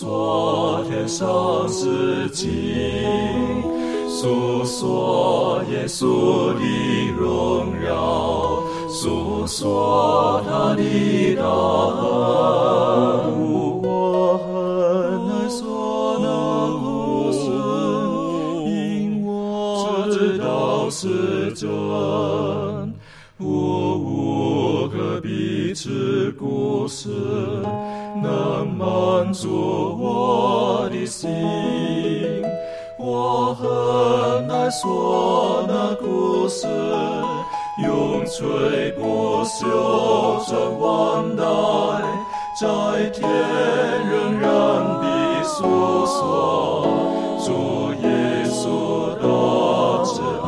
诉说天上事情，诉说耶稣的荣耀，诉说他的大恩。满足我的心，我很难说那故事永垂不朽传万代，在天仍然的诉说主耶稣的慈爱。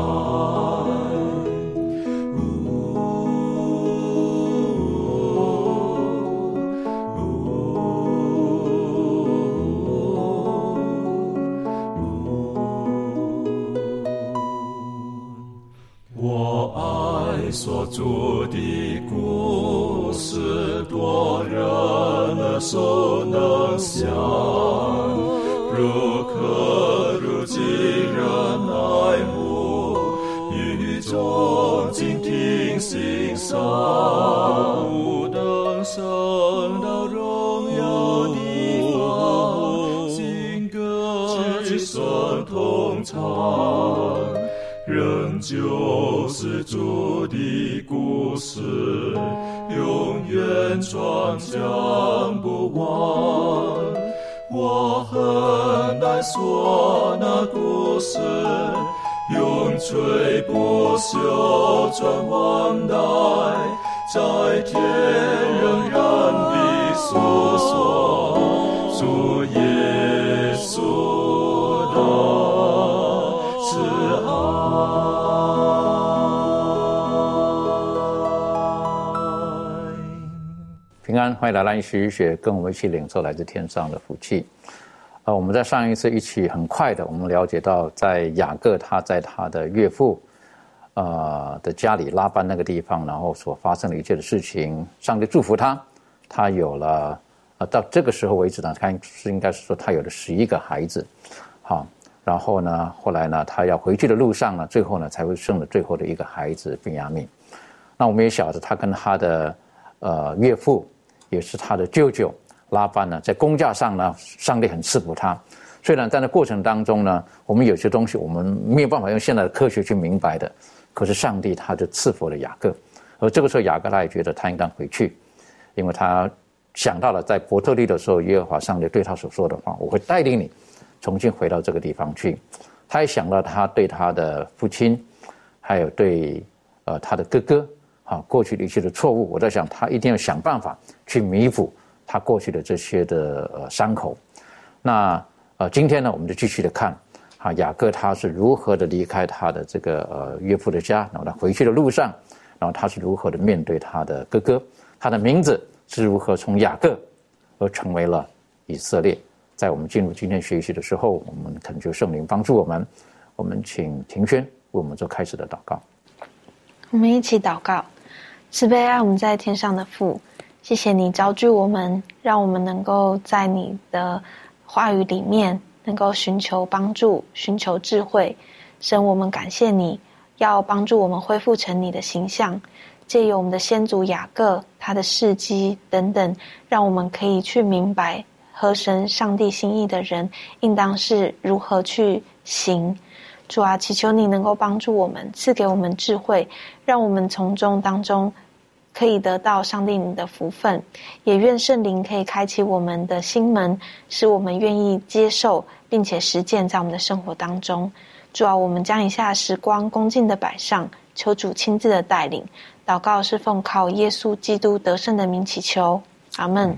仍旧是主的故事，永远传讲不完。我很难说欢迎来到一学，跟我们一起领受来自天上的福气。呃，我们在上一次一起很快的，我们了解到，在雅各他在他的岳父呃的家里拉班那个地方，然后所发生的一切的事情，上帝祝福他，他有了呃到这个时候为止呢，他是应该是说他有了十一个孩子，好，然后呢，后来呢，他要回去的路上呢，最后呢才会生了最后的一个孩子便雅悯。那我们也晓得，他跟他的呃岳父。也是他的舅舅拉班呢，在工价上呢，上帝很赐福他。虽然在那过程当中呢，我们有些东西我们没有办法用现在的科学去明白的，可是上帝他就赐福了雅各。而这个时候，雅各他也觉得他应当回去，因为他想到了在伯特利的时候，耶和华上帝对他所说的话：“我会带领你重新回到这个地方去。”他也想到他对他的父亲，还有对呃他的哥哥。啊，过去的一些的错误，我在想，他一定要想办法去弥补他过去的这些的呃伤口。那呃，今天呢，我们就继续的看啊，雅各他是如何的离开他的这个呃岳父的家，然后他回去的路上，然后他是如何的面对他的哥哥，他的名字是如何从雅各而成为了以色列。在我们进入今天学习的时候，我们恳求圣灵帮助我们。我们请庭轩为我们做开始的祷告。我们一起祷告。慈悲爱我们在天上的父，谢谢你招聚我们，让我们能够在你的话语里面能够寻求帮助、寻求智慧。神，我们感谢你，要帮助我们恢复成你的形象，借由我们的先祖雅各他的事迹等等，让我们可以去明白合神上帝心意的人应当是如何去行。主啊，祈求你能够帮助我们，赐给我们智慧，让我们从中当中可以得到上帝你的福分。也愿圣灵可以开启我们的心门，使我们愿意接受并且实践在我们的生活当中。主啊，我们将以下时光恭敬的摆上，求主亲自的带领。祷告是奉靠耶稣基督得胜的名祈求，阿门。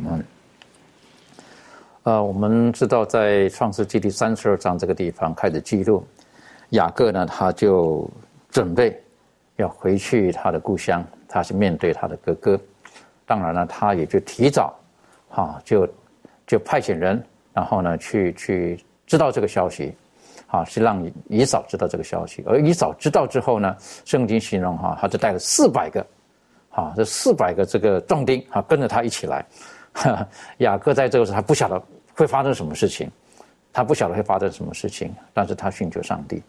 呃，我们知道在创世纪第三十二章这个地方开始记录。雅各呢，他就准备要回去他的故乡，他是面对他的哥哥。当然了，他也就提早，哈，就就派遣人，然后呢，去去知道这个消息，啊，是让以扫知道这个消息。而以扫知道之后呢，圣经形容哈，他就带了四百个，啊，这四百个这个壮丁啊，跟着他一起来。哈雅各在这个时候，他不晓得会发生什么事情，他不晓得会发生什么事情，但是他寻求上帝，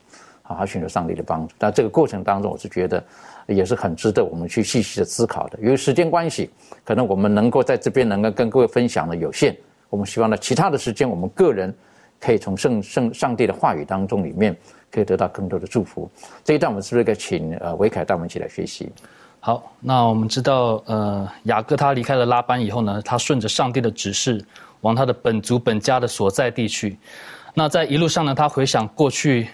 啊，他寻求上帝的帮助。但这个过程当中，我是觉得也是很值得我们去细细的思考的。由于时间关系，可能我们能够在这边能够跟各位分享的有限，我们希望呢，其他的时间，我们个人可以从圣圣上帝的话语当中里面，可以得到更多的祝福。这一段我们是不是可以请呃维凯带我们一起来学习？好，那我们知道，呃，雅各他离开了拉班以后呢，他顺着上帝的指示，往他的本族本家的所在地去。那在一路上呢，他回想过去，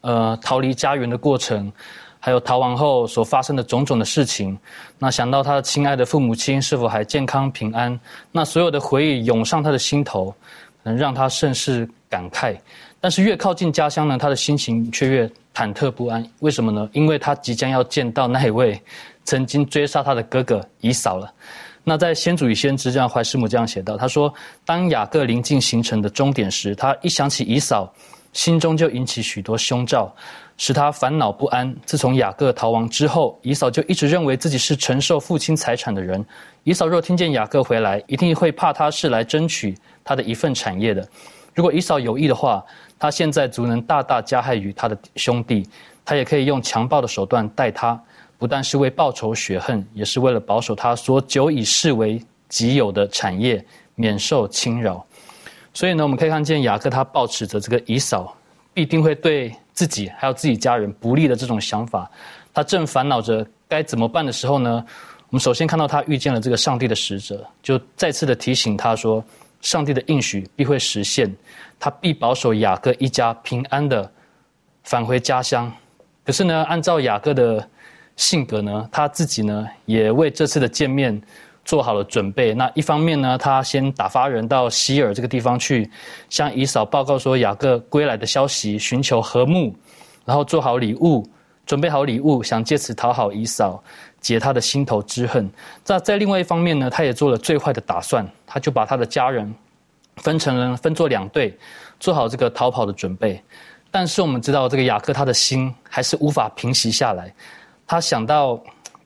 呃，逃离家园的过程，还有逃亡后所发生的种种的事情。那想到他的亲爱的父母亲是否还健康平安，那所有的回忆涌上他的心头，能让他甚是感慨。但是越靠近家乡呢，他的心情却越忐忑不安。为什么呢？因为他即将要见到那一位。曾经追杀他的哥哥以扫了。那在《先祖与先知》这样，怀师母这样写道：“他说，当雅各临近行程的终点时，他一想起以扫，心中就引起许多凶兆，使他烦恼不安。自从雅各逃亡之后，以扫就一直认为自己是承受父亲财产的人。以扫若听见雅各回来，一定会怕他是来争取他的一份产业的。如果以扫有意的话，他现在足能大大加害于他的兄弟，他也可以用强暴的手段待他。”不但是为报仇雪恨，也是为了保守他所久以视为己有的产业，免受侵扰。所以呢，我们可以看见雅各他抱持着这个以扫必定会对自己还有自己家人不利的这种想法。他正烦恼着该怎么办的时候呢，我们首先看到他遇见了这个上帝的使者，就再次的提醒他说，上帝的应许必会实现，他必保守雅各一家平安的返回家乡。可是呢，按照雅各的性格呢，他自己呢也为这次的见面做好了准备。那一方面呢，他先打发人到希尔这个地方去，向以扫报告说雅各归来的消息，寻求和睦，然后做好礼物，准备好礼物，想借此讨好以扫，解他的心头之恨。在在另外一方面呢，他也做了最坏的打算，他就把他的家人分成了分作两队，做好这个逃跑的准备。但是我们知道，这个雅各他的心还是无法平息下来。他想到，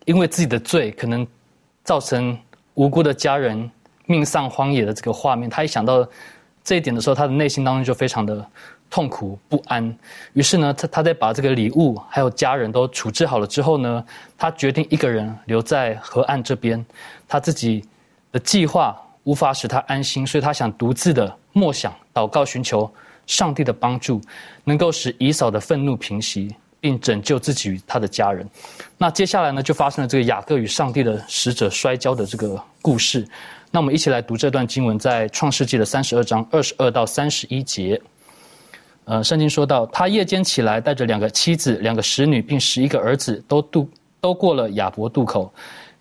因为自己的罪可能造成无辜的家人命丧荒野的这个画面，他一想到这一点的时候，他的内心当中就非常的痛苦不安。于是呢，他他在把这个礼物还有家人都处置好了之后呢，他决定一个人留在河岸这边。他自己的计划无法使他安心，所以他想独自的默想、祷告、寻求上帝的帮助，能够使以扫的愤怒平息。并拯救自己与他的家人。那接下来呢，就发生了这个雅各与上帝的使者摔跤的这个故事。那我们一起来读这段经文，在创世纪的三十二章二十二到三十一节。呃，圣经说到，他夜间起来，带着两个妻子、两个使女，并十一个儿子，都渡都过了雅伯渡口，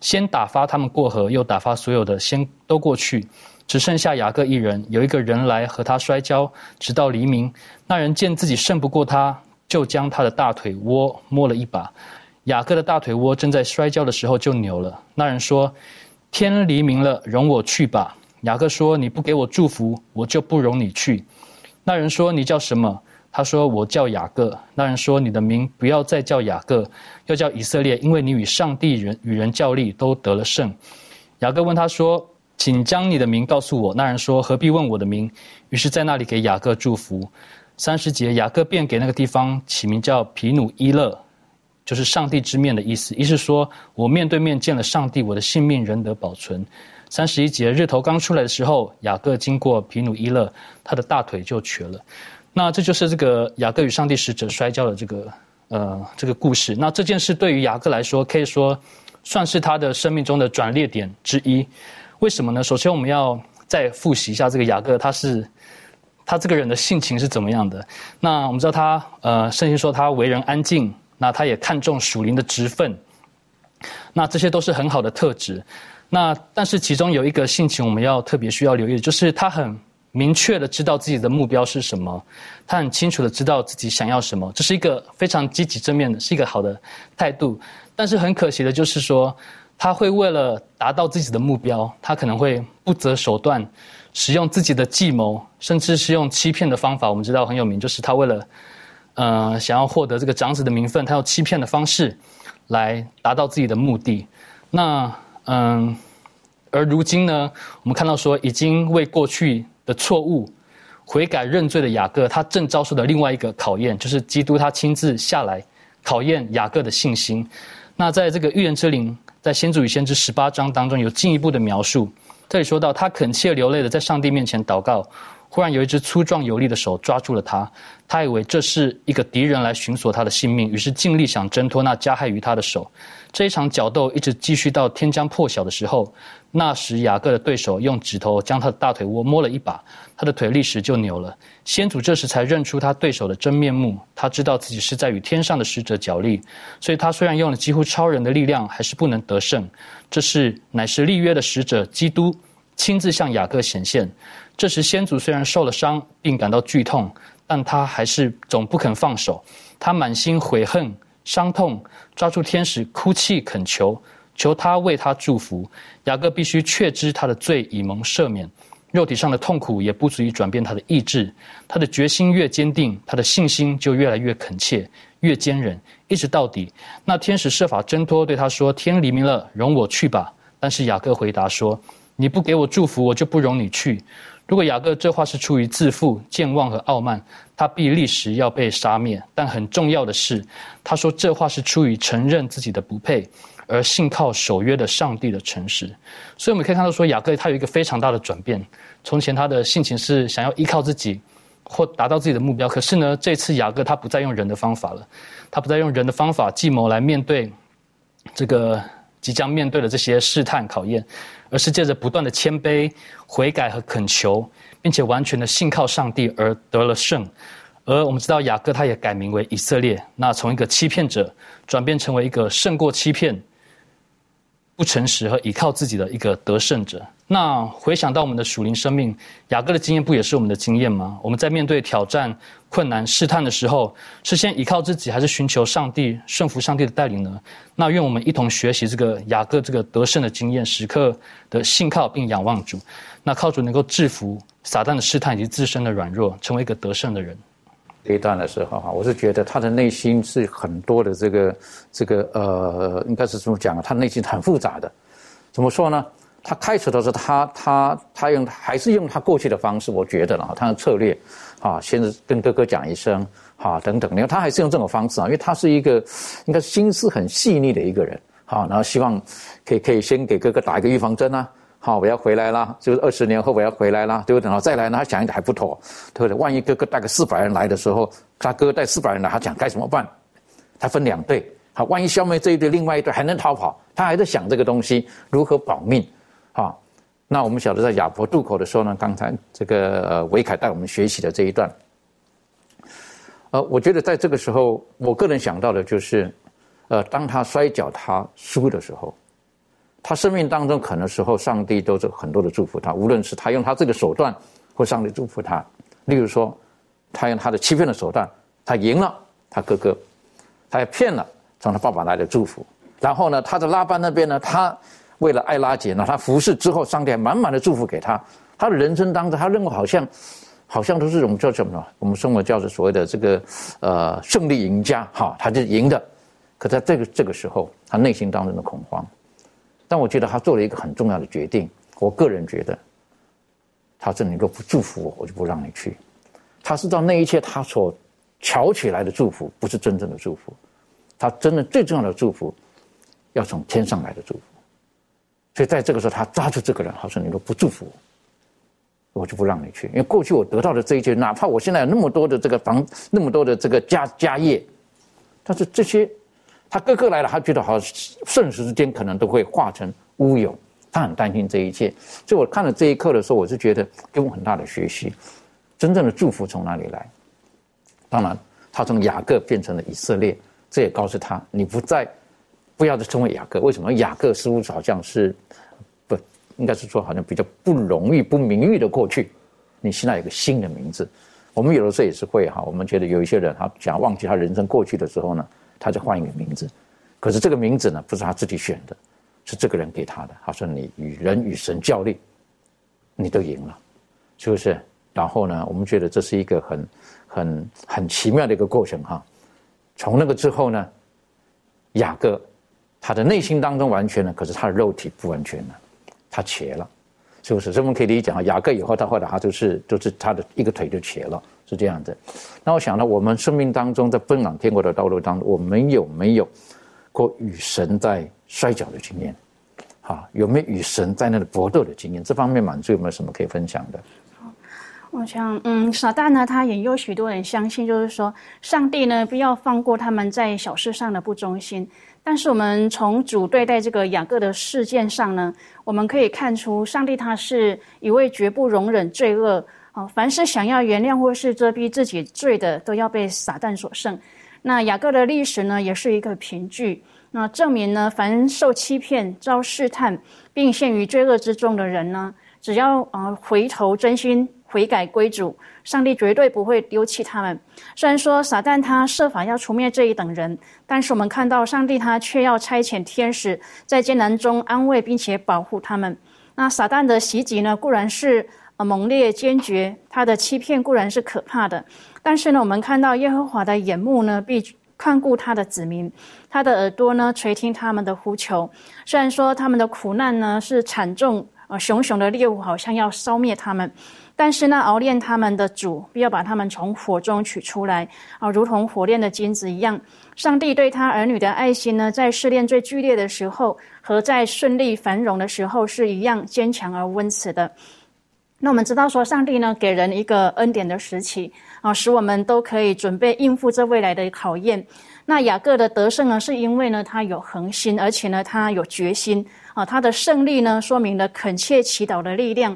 先打发他们过河，又打发所有的先都过去，只剩下雅各一人。有一个人来和他摔跤，直到黎明。那人见自己胜不过他。就将他的大腿窝摸了一把，雅各的大腿窝正在摔跤的时候就扭了。那人说：“天黎明了，容我去吧。”雅各说：“你不给我祝福，我就不容你去。”那人说：“你叫什么？”他说：“我叫雅各。”那人说：“你的名不要再叫雅各，要叫以色列，因为你与上帝人与人较力都得了胜。”雅各问他说：“请将你的名告诉我。”那人说：“何必问我的名？”于是，在那里给雅各祝福。三十节，雅各便给那个地方起名叫皮努伊勒，就是上帝之面的意思。意思说，我面对面见了上帝，我的性命仍得保存。三十一节，日头刚出来的时候，雅各经过皮努伊勒，他的大腿就瘸了。那这就是这个雅各与上帝使者摔跤的这个呃这个故事。那这件事对于雅各来说，可以说算是他的生命中的转捩点之一。为什么呢？首先，我们要再复习一下这个雅各，他是。他这个人的性情是怎么样的？那我们知道他，呃，圣经说他为人安静，那他也看重属灵的职分，那这些都是很好的特质。那但是其中有一个性情我们要特别需要留意，就是他很明确的知道自己的目标是什么，他很清楚的知道自己想要什么，这是一个非常积极正面的，是一个好的态度。但是很可惜的就是说，他会为了达到自己的目标，他可能会不择手段。使用自己的计谋，甚至是用欺骗的方法，我们知道很有名，就是他为了，呃，想要获得这个长子的名分，他用欺骗的方式来达到自己的目的。那嗯，而如今呢，我们看到说已经为过去的错误悔改认罪的雅各，他正遭受的另外一个考验，就是基督他亲自下来考验雅各的信心。那在这个预言之灵，在先祖与先知十八章当中有进一步的描述。这里说到，他恳切流泪的在上帝面前祷告。忽然有一只粗壮有力的手抓住了他，他以为这是一个敌人来寻索他的性命，于是尽力想挣脱那加害于他的手。这一场角斗一直继续到天将破晓的时候，那时雅各的对手用指头将他的大腿窝摸了一把，他的腿立时就扭了。先祖这时才认出他对手的真面目，他知道自己是在与天上的使者角力，所以他虽然用了几乎超人的力量，还是不能得胜。这是乃是立约的使者基督亲自向雅各显现。这时，先祖虽然受了伤，并感到剧痛，但他还是总不肯放手。他满心悔恨、伤痛，抓住天使哭泣恳求，求他为他祝福。雅各必须确知他的罪已蒙赦免，肉体上的痛苦也不足以转变他的意志。他的决心越坚定，他的信心就越来越恳切、越坚韧，一直到底。那天使设法挣脱，对他说：“天黎明了，容我去吧。”但是雅各回答说：“你不给我祝福，我就不容你去。”如果雅各这话是出于自负、健忘和傲慢，他必立时要被杀灭。但很重要的是，他说这话是出于承认自己的不配，而信靠守约的上帝的诚实。所以我们可以看到，说雅各他有一个非常大的转变。从前他的性情是想要依靠自己，或达到自己的目标。可是呢，这次雅各他不再用人的方法了，他不再用人的方法计谋来面对这个即将面对的这些试探考验。而是借着不断的谦卑、悔改和恳求，并且完全的信靠上帝而得了胜。而我们知道雅各他也改名为以色列，那从一个欺骗者转变成为一个胜过欺骗。不诚实和依靠自己的一个得胜者。那回想到我们的属灵生命，雅各的经验不也是我们的经验吗？我们在面对挑战、困难、试探的时候，是先依靠自己，还是寻求上帝、顺服上帝的带领呢？那愿我们一同学习这个雅各这个得胜的经验，时刻的信靠并仰望主，那靠主能够制服撒旦的试探以及自身的软弱，成为一个得胜的人。这一段的时候哈，我是觉得他的内心是很多的这个这个呃，应该是这么讲，他内心很复杂的。怎么说呢？他开始的时候，他他他用还是用他过去的方式，我觉得了他的策略啊，先是跟哥哥讲一声啊等等，你看他还是用这种方式啊，因为他是一个应该心思很细腻的一个人啊，然后希望可以可以先给哥哥打一个预防针啊。好，我要回来了，就是二十年后我要回来了，对不对？然后再来呢，他想一点还不妥，对不对？万一哥哥带个四百人来的时候，他哥带四百人来，他讲该怎么办？他分两队，好，万一消灭这一队，另外一队还能逃跑，他还在想这个东西如何保命。好，那我们晓得在亚伯渡口的时候呢，刚才这个呃维凯带我们学习的这一段，呃，我觉得在这个时候，我个人想到的就是，呃，当他摔跤他输的时候。他生命当中可能时候，上帝都是很多的祝福他，无论是他用他这个手段，或上帝祝福他。例如说，他用他的欺骗的手段，他赢了他哥哥，他也骗了从他爸爸来的祝福。然后呢，他在拉班那边呢，他为了爱拉姐呢，他服侍之后，上帝还满满的祝福给他。他的人生当中，他认为好像，好像都是我们叫什么呢？我们生活叫做所谓的这个呃胜利赢家，哈，他就赢的。可在这个这个时候，他内心当中的恐慌。但我觉得他做了一个很重要的决定。我个人觉得，他说：“你若不祝福我，我就不让你去。”他知道那一切他所瞧起来的祝福不是真正的祝福，他真的最重要的祝福要从天上来的祝福。所以在这个时候，他抓住这个人，他说：“你若不祝福我，我就不让你去。因为过去我得到的这一切，哪怕我现在有那么多的这个房，那么多的这个家家业，但是这些。”他哥哥来了，他觉得好像瞬时之间可能都会化成乌有，他很担心这一切。所以我看了这一刻的时候，我是觉得给我很大的学习。真正的祝福从哪里来？当然，他从雅各变成了以色列，这也告诉他，你不再不要再称为雅各。为什么？雅各似乎好像是不应该是说好像比较不荣誉、不名誉的过去。你现在有个新的名字。我们有的时候也是会哈，我们觉得有一些人他想要忘记他人生过去的时候呢。他就换一个名字，可是这个名字呢，不是他自己选的，是这个人给他的。他说：“你与人与神较力，你都赢了，是不是？”然后呢，我们觉得这是一个很、很、很奇妙的一个过程哈。从那个之后呢，雅各他的内心当中完全了，可是他的肉体不完全了，他瘸了，是不是？这我们可以理解啊。雅各以后，他后来他就是就是他的一个腿就瘸了，是这样的。那我想呢，我们生命当中在奔往天国的道路当中，我们有没有过与神在摔跤的经验？好，有没有与神在那里搏斗的经验？这方面满足有没有什么可以分享的？我想，嗯，撒旦呢，他引诱许多人相信，就是说，上帝呢，不要放过他们在小事上的不忠心。但是，我们从主对待这个雅各的事件上呢，我们可以看出，上帝他是一位绝不容忍罪恶啊，凡是想要原谅或是遮蔽自己罪的，都要被撒旦所胜。那雅各的历史呢，也是一个凭据，那证明呢，凡受欺骗、遭试探，并陷于罪恶之中的人呢，只要啊回头真心。悔改归主，上帝绝对不会丢弃他们。虽然说撒旦他设法要除灭这一等人，但是我们看到上帝他却要差遣天使在艰难中安慰并且保护他们。那撒旦的袭击呢，固然是呃猛烈坚决，他的欺骗固然是可怕的，但是呢，我们看到耶和华的眼目呢，必看顾他的子民，他的耳朵呢垂听他们的呼求。虽然说他们的苦难呢是惨重，呃熊熊的猎物好像要烧灭他们。但是呢，熬炼他们的主必要把他们从火中取出来啊，如同火炼的金子一样。上帝对他儿女的爱心呢，在试炼最剧烈的时候和在顺利繁荣的时候是一样坚强而温慈的。那我们知道说，上帝呢给人一个恩典的时期啊，使我们都可以准备应付这未来的考验。那雅各的得胜呢，是因为呢他有恒心，而且呢他有决心啊，他的胜利呢说明了恳切祈祷的力量。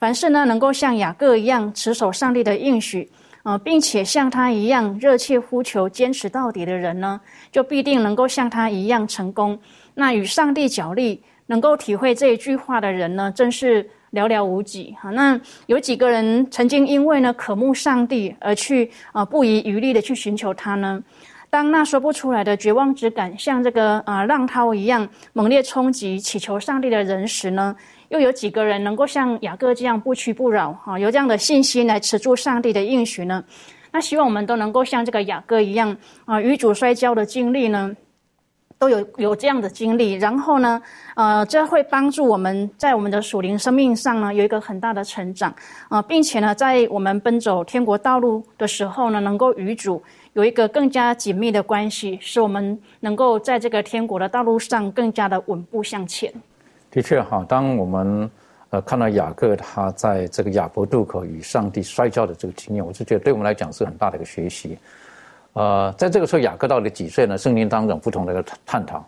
凡是呢，能够像雅各一样持守上帝的应许，啊，并且像他一样热切呼求、坚持到底的人呢，就必定能够像他一样成功。那与上帝角力，能够体会这一句话的人呢，真是寥寥无几。哈，那有几个人曾经因为呢渴慕上帝而去啊不遗余力的去寻求他呢？当那说不出来的绝望之感像这个啊浪涛一样猛烈冲击祈求上帝的人时呢？又有几个人能够像雅各这样不屈不挠，哈，有这样的信心来持住上帝的应许呢？那希望我们都能够像这个雅各一样，啊，与主摔跤的经历呢，都有有这样的经历。然后呢，呃，这会帮助我们在我们的属灵生命上呢，有一个很大的成长，啊，并且呢，在我们奔走天国道路的时候呢，能够与主有一个更加紧密的关系，使我们能够在这个天国的道路上更加的稳步向前。的确哈，当我们呃看到雅各他在这个亚伯渡口与上帝摔跤的这个经验，我就觉得对我们来讲是很大的一个学习。呃，在这个时候，雅各到底几岁呢？圣经当中不同的一个探讨，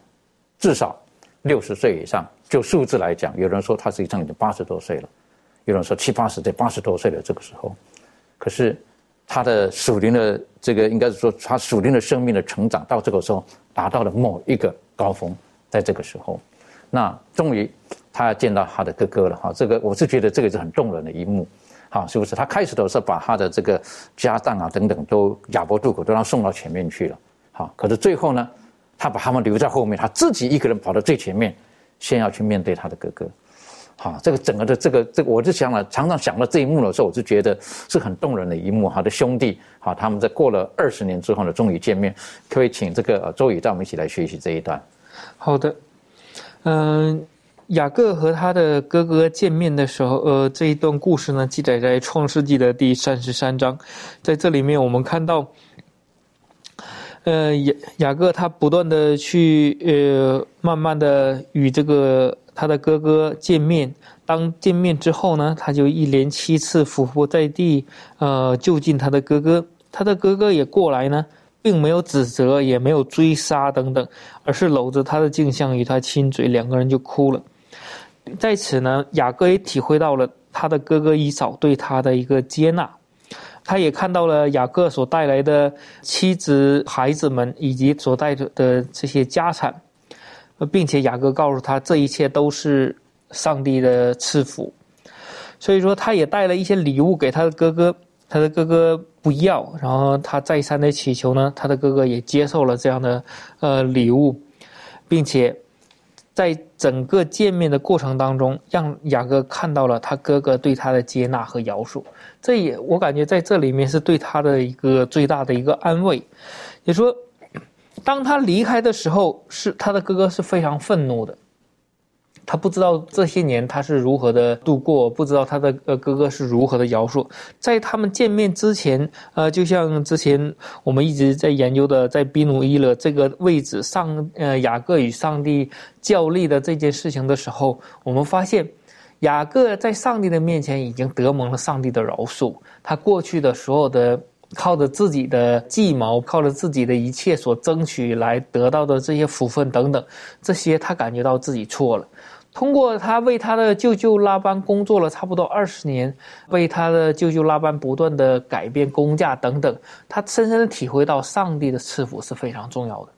至少六十岁以上。就数字来讲，有人说他实际上已经八十多岁了，有人说七八十岁、八十多岁的这个时候，可是他的属灵的这个应该是说他属灵的生命的成长到这个时候达到了某一个高峰，在这个时候。那终于，他要见到他的哥哥了哈。这个我是觉得这个是很动人的一幕，好，是不是？他开始的时候把他的这个家当啊等等都亚伯渡口都让送到前面去了，好。可是最后呢，他把他们留在后面，他自己一个人跑到最前面，先要去面对他的哥哥。好，这个整个的这个这个，我就想了，常常想到这一幕的时候，我就觉得是很动人的一幕。他的兄弟，好，他们在过了二十年之后呢，终于见面。可不可以请这个周宇带我们一起来学习这一段？好的。嗯，雅各和他的哥哥见面的时候，呃，这一段故事呢，记载在创世纪的第三十三章。在这里面，我们看到，呃，雅雅各他不断的去，呃，慢慢的与这个他的哥哥见面。当见面之后呢，他就一连七次俯伏在地，呃，就近他的哥哥。他的哥哥也过来呢。并没有指责，也没有追杀等等，而是搂着他的镜像与他亲嘴，两个人就哭了。在此呢，雅各也体会到了他的哥哥以扫对他的一个接纳，他也看到了雅各所带来的妻子、孩子们以及所带着的这些家产，并且雅各告诉他，这一切都是上帝的赐福，所以说他也带了一些礼物给他的哥哥。他的哥哥不要，然后他再三的祈求呢，他的哥哥也接受了这样的呃礼物，并且在整个见面的过程当中，让雅各看到了他哥哥对他的接纳和饶恕。这也我感觉在这里面是对他的一个最大的一个安慰。也说当他离开的时候，是他的哥哥是非常愤怒的。他不知道这些年他是如何的度过，不知道他的呃哥哥是如何的饶恕。在他们见面之前，呃，就像之前我们一直在研究的，在比努伊勒这个位置上，呃，雅各与上帝较力的这件事情的时候，我们发现雅各在上帝的面前已经得蒙了上帝的饶恕。他过去的所有的靠着自己的计谋，靠着自己的一切所争取来得到的这些福分等等，这些他感觉到自己错了。通过他为他的舅舅拉班工作了差不多二十年，为他的舅舅拉班不断的改变工价等等，他深深的体会到上帝的赐福是非常重要的。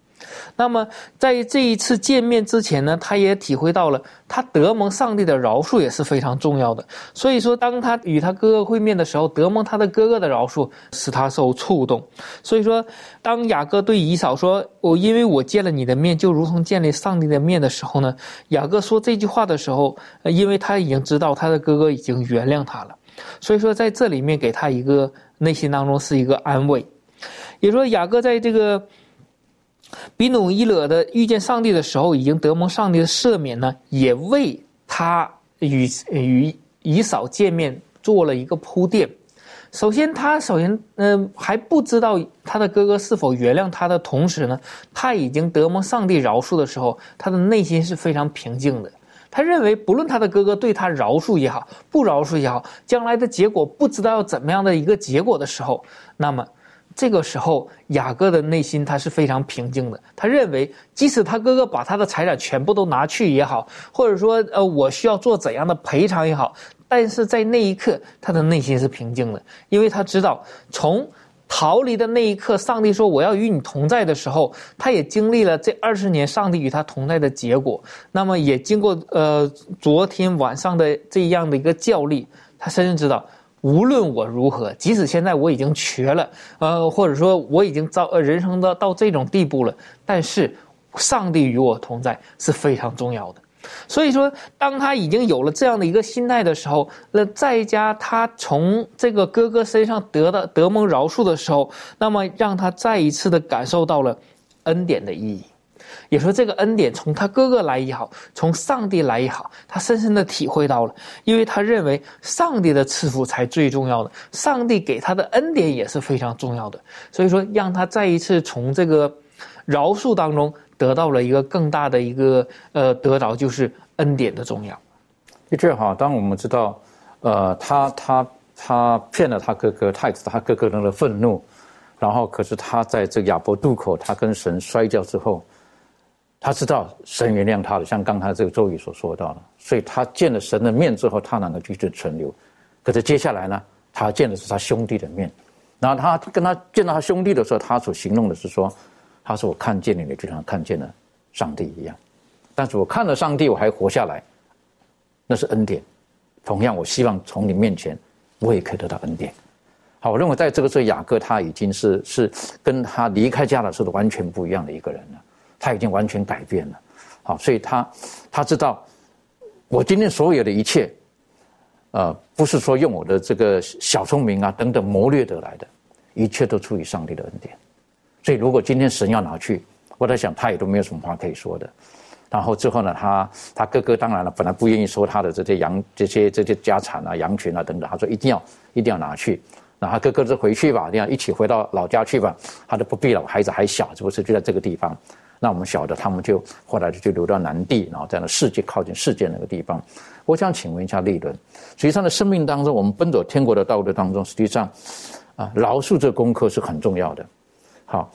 那么，在这一次见面之前呢，他也体会到了他德蒙上帝的饶恕也是非常重要的。所以说，当他与他哥哥会面的时候，德蒙他的哥哥的饶恕使他受触动。所以说，当雅各对以扫说：“我因为我见了你的面，就如同见了上帝的面”的时候呢，雅各说这句话的时候，因为他已经知道他的哥哥已经原谅他了，所以说在这里面给他一个内心当中是一个安慰。也说雅各在这个。比努伊勒的遇见上帝的时候，已经得蒙上帝的赦免呢，也为他与与以扫见面做了一个铺垫。首先，他首先嗯还不知道他的哥哥是否原谅他的同时呢，他已经得蒙上帝饶恕的时候，他的内心是非常平静的。他认为，不论他的哥哥对他饶恕也好，不饶恕也好，将来的结果不知道要怎么样的一个结果的时候，那么。这个时候，雅各的内心他是非常平静的。他认为，即使他哥哥把他的财产全部都拿去也好，或者说，呃，我需要做怎样的赔偿也好，但是在那一刻，他的内心是平静的，因为他知道，从逃离的那一刻，上帝说我要与你同在的时候，他也经历了这二十年上帝与他同在的结果。那么，也经过呃昨天晚上的这样的一个教力，他深深知道。无论我如何，即使现在我已经瘸了，呃，或者说我已经遭呃人生的到这种地步了，但是上帝与我同在是非常重要的。所以说，当他已经有了这样的一个心态的时候，那再加他从这个哥哥身上得到得蒙饶恕的时候，那么让他再一次的感受到了恩典的意义。也说这个恩典从他哥哥来也好，从上帝来也好，他深深的体会到了，因为他认为上帝的赐福才最重要的，上帝给他的恩典也是非常重要的，所以说让他再一次从这个饶恕当中得到了一个更大的一个呃得着，就是恩典的重要。的确哈，当我们知道，呃，他他他骗了他哥哥，他也知道他哥哥的愤怒，然后可是他在这亚伯渡口，他跟神摔跤之后。他知道神原谅他了，像刚才这个周宇所说到的，所以他见了神的面之后，他能够继续存留。可是接下来呢，他见的是他兄弟的面，然后他跟他见到他兄弟的时候，他所形容的是说：“他说我看见你，你就像看见了上帝一样。但是我看了上帝，我还活下来，那是恩典。同样，我希望从你面前，我也可以得到恩典。好，我认为在这个时候，雅各他已经是是跟他离开家的时候完全不一样的一个人了。”他已经完全改变了，好，所以他他知道，我今天所有的一切，呃，不是说用我的这个小聪明啊等等谋略得来的，一切都出于上帝的恩典。所以如果今天神要拿去，我在想他也都没有什么话可以说的。然后之后呢，他他哥哥当然了，本来不愿意收他的这些羊、这些这些家产啊、羊群啊等等，他说一定要一定要拿去。那他哥哥就回去吧，这样一起回到老家去吧。他说不必了，孩子还小，是不是就在这个地方？那我们晓得，他们就后来就流到南地，然后在那世界靠近世界那个地方。我想请问一下利伦，实际上的生命当中，我们奔走天国的道路当中，实际上啊，饶恕这功课是很重要的。好，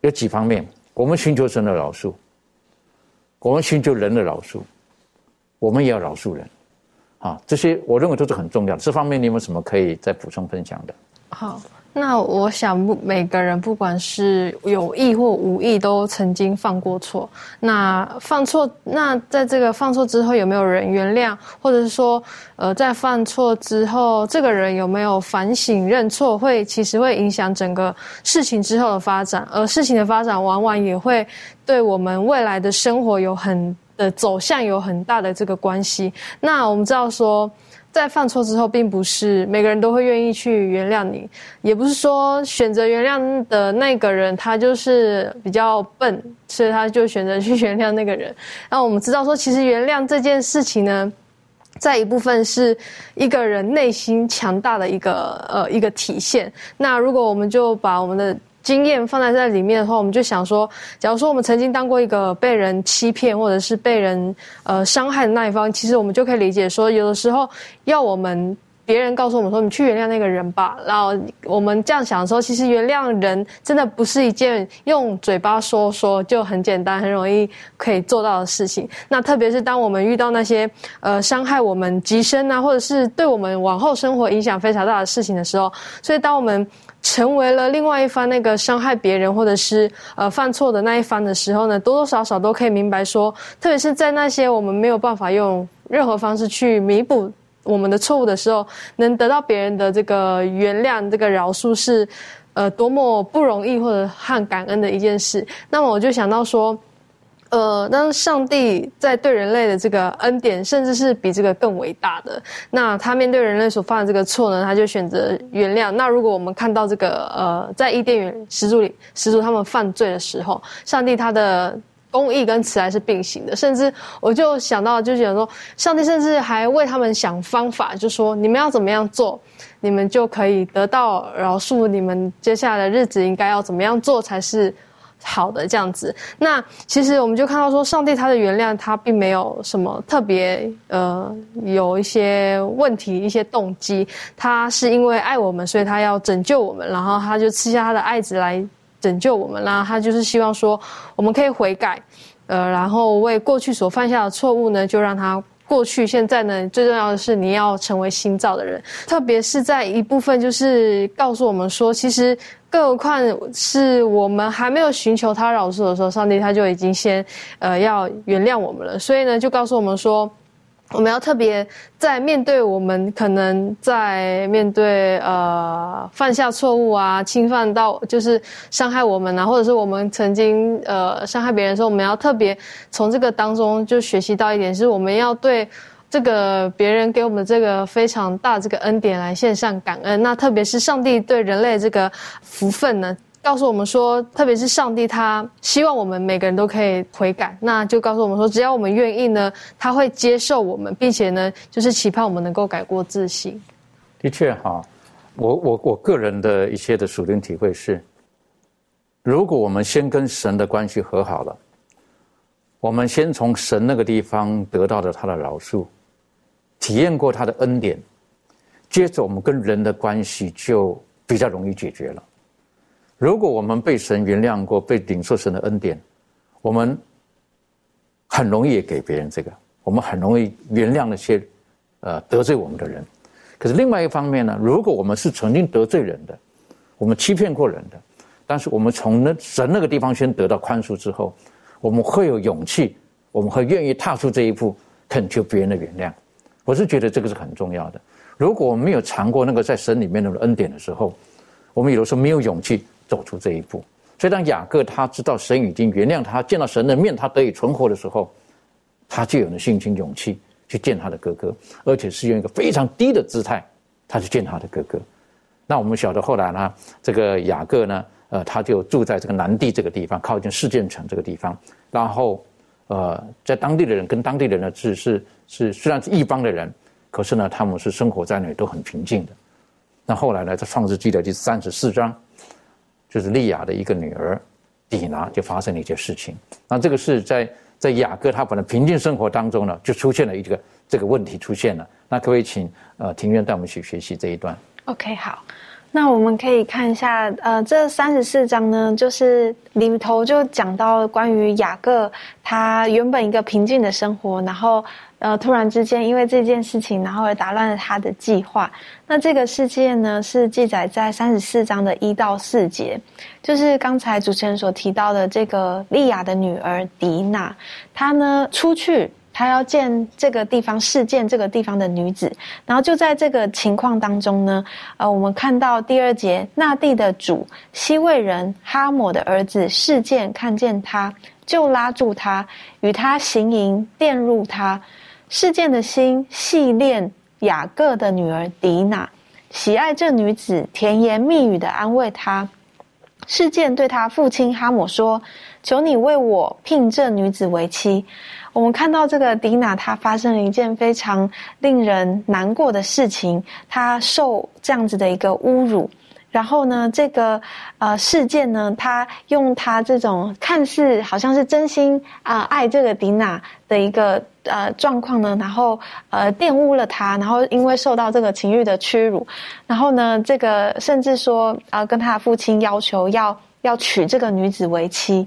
有几方面，我们寻求神的饶恕，我们寻求人的饶恕，我们也要饶恕人。啊，这些我认为都是很重要的。这方面你有没有什么可以再补充分享的？好。那我想，每个人不管是有意或无意，都曾经犯过错。那犯错，那在这个犯错之后，有没有人原谅，或者是说，呃，在犯错之后，这个人有没有反省认错，会其实会影响整个事情之后的发展。而事情的发展，往往也会对我们未来的生活有很的走向有很大的这个关系。那我们知道说。在犯错之后，并不是每个人都会愿意去原谅你，也不是说选择原谅的那个人他就是比较笨，所以他就选择去原谅那个人。那我们知道说，其实原谅这件事情呢，在一部分是一个人内心强大的一个呃一个体现。那如果我们就把我们的经验放在在里面的话，我们就想说，假如说我们曾经当过一个被人欺骗或者是被人呃伤害的那一方，其实我们就可以理解说，有的时候要我们别人告诉我们说，你去原谅那个人吧。然后我们这样想的时候，其实原谅人真的不是一件用嘴巴说说就很简单、很容易可以做到的事情。那特别是当我们遇到那些呃伤害我们极深啊，或者是对我们往后生活影响非常大的事情的时候，所以当我们成为了另外一方那个伤害别人或者是呃犯错的那一方的时候呢，多多少少都可以明白说，特别是在那些我们没有办法用任何方式去弥补我们的错误的时候，能得到别人的这个原谅、这个饶恕是，呃，多么不容易或者很感恩的一件事。那么我就想到说。呃，当上帝在对人类的这个恩典，甚至是比这个更伟大的。那他面对人类所犯的这个错呢，他就选择原谅。那如果我们看到这个呃，在伊甸园始祖里，始祖他们犯罪的时候，上帝他的公义跟慈爱是并行的。甚至我就想到，就觉得说，上帝甚至还为他们想方法，就说你们要怎么样做，你们就可以得到饶恕。你们接下来的日子应该要怎么样做才是？好的，这样子。那其实我们就看到说，上帝他的原谅，他并没有什么特别，呃，有一些问题、一些动机。他是因为爱我们，所以他要拯救我们，然后他就赐下他的爱子来拯救我们。然后他就是希望说，我们可以悔改，呃，然后为过去所犯下的错误呢，就让他过去。现在呢，最重要的是你要成为新造的人，特别是在一部分就是告诉我们说，其实。更何况是我们还没有寻求他饶恕的时候，上帝他就已经先，呃，要原谅我们了。所以呢，就告诉我们说，我们要特别在面对我们可能在面对呃犯下错误啊，侵犯到就是伤害我们啊，或者是我们曾经呃伤害别人的时候，我们要特别从这个当中就学习到一点，是我们要对。这个别人给我们这个非常大这个恩典来献上感恩，那特别是上帝对人类这个福分呢，告诉我们说，特别是上帝他希望我们每个人都可以悔改，那就告诉我们说，只要我们愿意呢，他会接受我们，并且呢，就是期盼我们能够改过自新。的确哈，我我我个人的一些的属灵体会是，如果我们先跟神的关系和好了，我们先从神那个地方得到了他的饶恕。体验过他的恩典，接着我们跟人的关系就比较容易解决了。如果我们被神原谅过，被领受神的恩典，我们很容易给别人这个，我们很容易原谅那些呃得罪我们的人。可是另外一方面呢，如果我们是曾经得罪人的，我们欺骗过人的，但是我们从那神那个地方先得到宽恕之后，我们会有勇气，我们会愿意踏出这一步，恳求别人的原谅。我是觉得这个是很重要的。如果我们没有尝过那个在神里面的恩典的时候，我们有的时候没有勇气走出这一步。所以当雅各他知道神已经原谅他，见到神的面他得以存活的时候，他就有了信心勇气去见他的哥哥，而且是用一个非常低的姿态，他去见他的哥哥。那我们晓得后来呢，这个雅各呢，呃，他就住在这个南地这个地方，靠近事件城这个地方，然后。呃，在当地的人跟当地的人呢，是是是，虽然是一方的人，可是呢，他们是生活在那里都很平静的。那后来呢，在创世纪的第三十四章，就是利亚的一个女儿底拿就发生了一件事情。那这个是在在雅各他本来平静生活当中呢，就出现了一个这个问题出现了。那可不可以请呃庭院带我们去学习这一段？OK，好。那我们可以看一下，呃，这三十四章呢，就是里头就讲到关于雅各，他原本一个平静的生活，然后，呃，突然之间因为这件事情，然后而打乱了他的计划。那这个事件呢，是记载在三十四章的一到四节，就是刚才主持人所提到的这个利亚的女儿迪娜，她呢出去。他要见这个地方，事件这个地方的女子，然后就在这个情况当中呢，呃，我们看到第二节，那地的主西魏人哈姆的儿子事件看见他，就拉住他，与他行营，电入他。事件的心细练雅各的女儿迪娜，喜爱这女子，甜言蜜语的安慰她。事件对他父亲哈姆说：“求你为我聘这女子为妻。”我们看到这个迪娜，她发生了一件非常令人难过的事情，她受这样子的一个侮辱。然后呢，这个呃事件呢，他用他这种看似好像是真心啊爱这个迪娜的一个呃状况呢，然后呃玷污了他，然后因为受到这个情欲的屈辱，然后呢，这个甚至说啊跟他的父亲要求要要娶这个女子为妻。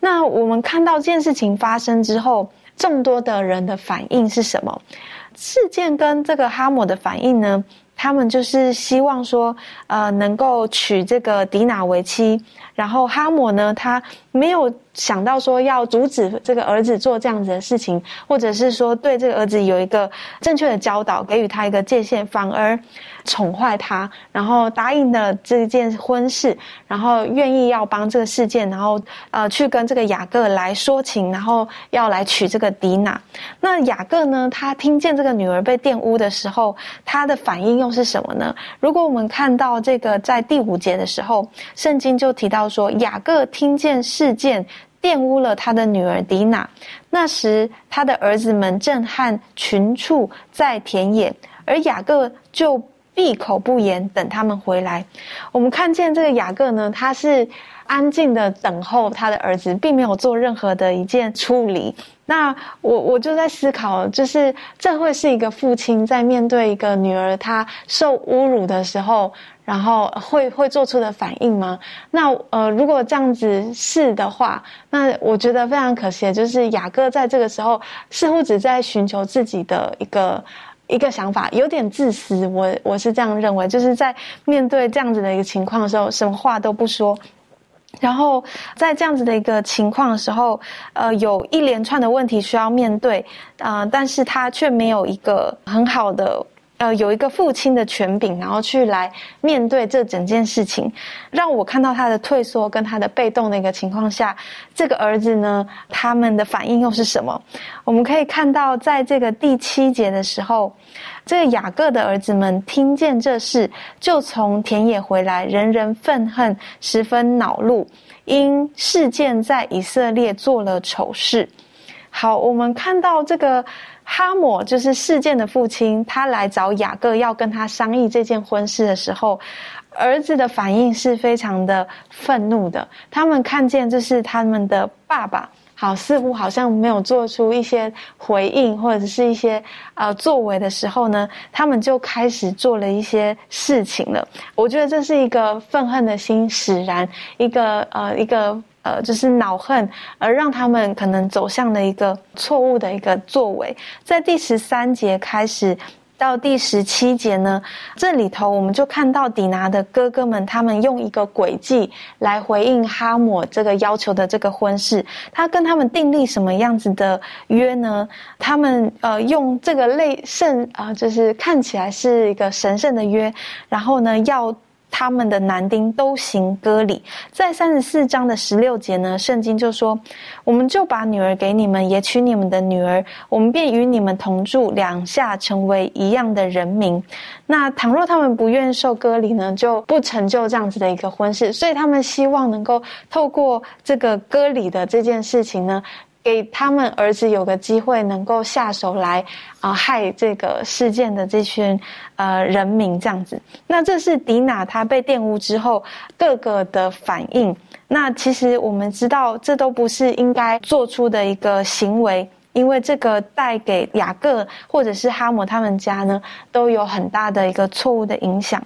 那我们看到这件事情发生之后，众多的人的反应是什么？事件跟这个哈姆的反应呢？他们就是希望说，呃，能够娶这个迪娜为妻。然后哈姆呢，他没有想到说要阻止这个儿子做这样子的事情，或者是说对这个儿子有一个正确的教导，给予他一个界限，反而。宠坏他，然后答应了这件婚事，然后愿意要帮这个事件，然后呃去跟这个雅各来说情，然后要来娶这个迪娜。那雅各呢，他听见这个女儿被玷污的时候，他的反应又是什么呢？如果我们看到这个在第五节的时候，圣经就提到说，雅各听见事件玷污了他的女儿迪娜，那时他的儿子们正和群畜在田野，而雅各就。闭口不言，等他们回来。我们看见这个雅各呢，他是安静的等候他的儿子，并没有做任何的一件处理。那我我就在思考，就是这会是一个父亲在面对一个女儿她受侮辱的时候，然后会会做出的反应吗？那呃，如果这样子是的话，那我觉得非常可惜，就是雅各在这个时候似乎只在寻求自己的一个。一个想法有点自私，我我是这样认为，就是在面对这样子的一个情况的时候，什么话都不说，然后在这样子的一个情况的时候，呃，有一连串的问题需要面对，啊，但是他却没有一个很好的。呃，有一个父亲的权柄，然后去来面对这整件事情，让我看到他的退缩跟他的被动的一个情况下，这个儿子呢，他们的反应又是什么？我们可以看到，在这个第七节的时候，这个雅各的儿子们听见这事，就从田野回来，人人愤恨，十分恼怒，因事件在以色列做了丑事。好，我们看到这个。哈姆就是事件的父亲，他来找雅各要跟他商议这件婚事的时候，儿子的反应是非常的愤怒的。他们看见这是他们的爸爸，好似乎好像没有做出一些回应或者是一些呃作为的时候呢，他们就开始做了一些事情了。我觉得这是一个愤恨的心使然，一个呃一个。呃，就是恼恨，而让他们可能走向了一个错误的一个作为。在第十三节开始到第十七节呢，这里头我们就看到底拿的哥哥们，他们用一个诡计来回应哈姆这个要求的这个婚事。他跟他们订立什么样子的约呢？他们呃用这个类圣啊，就是看起来是一个神圣的约，然后呢要。他们的男丁都行割礼，在三十四章的十六节呢，圣经就说：“我们就把女儿给你们，也娶你们的女儿，我们便与你们同住，两下成为一样的人民。”那倘若他们不愿受割礼呢，就不成就这样子的一个婚事。所以他们希望能够透过这个割礼的这件事情呢。给他们儿子有个机会能够下手来啊害这个事件的这群呃人民这样子，那这是迪娜她被玷污之后各个的反应。那其实我们知道这都不是应该做出的一个行为，因为这个带给雅各或者是哈姆他们家呢都有很大的一个错误的影响。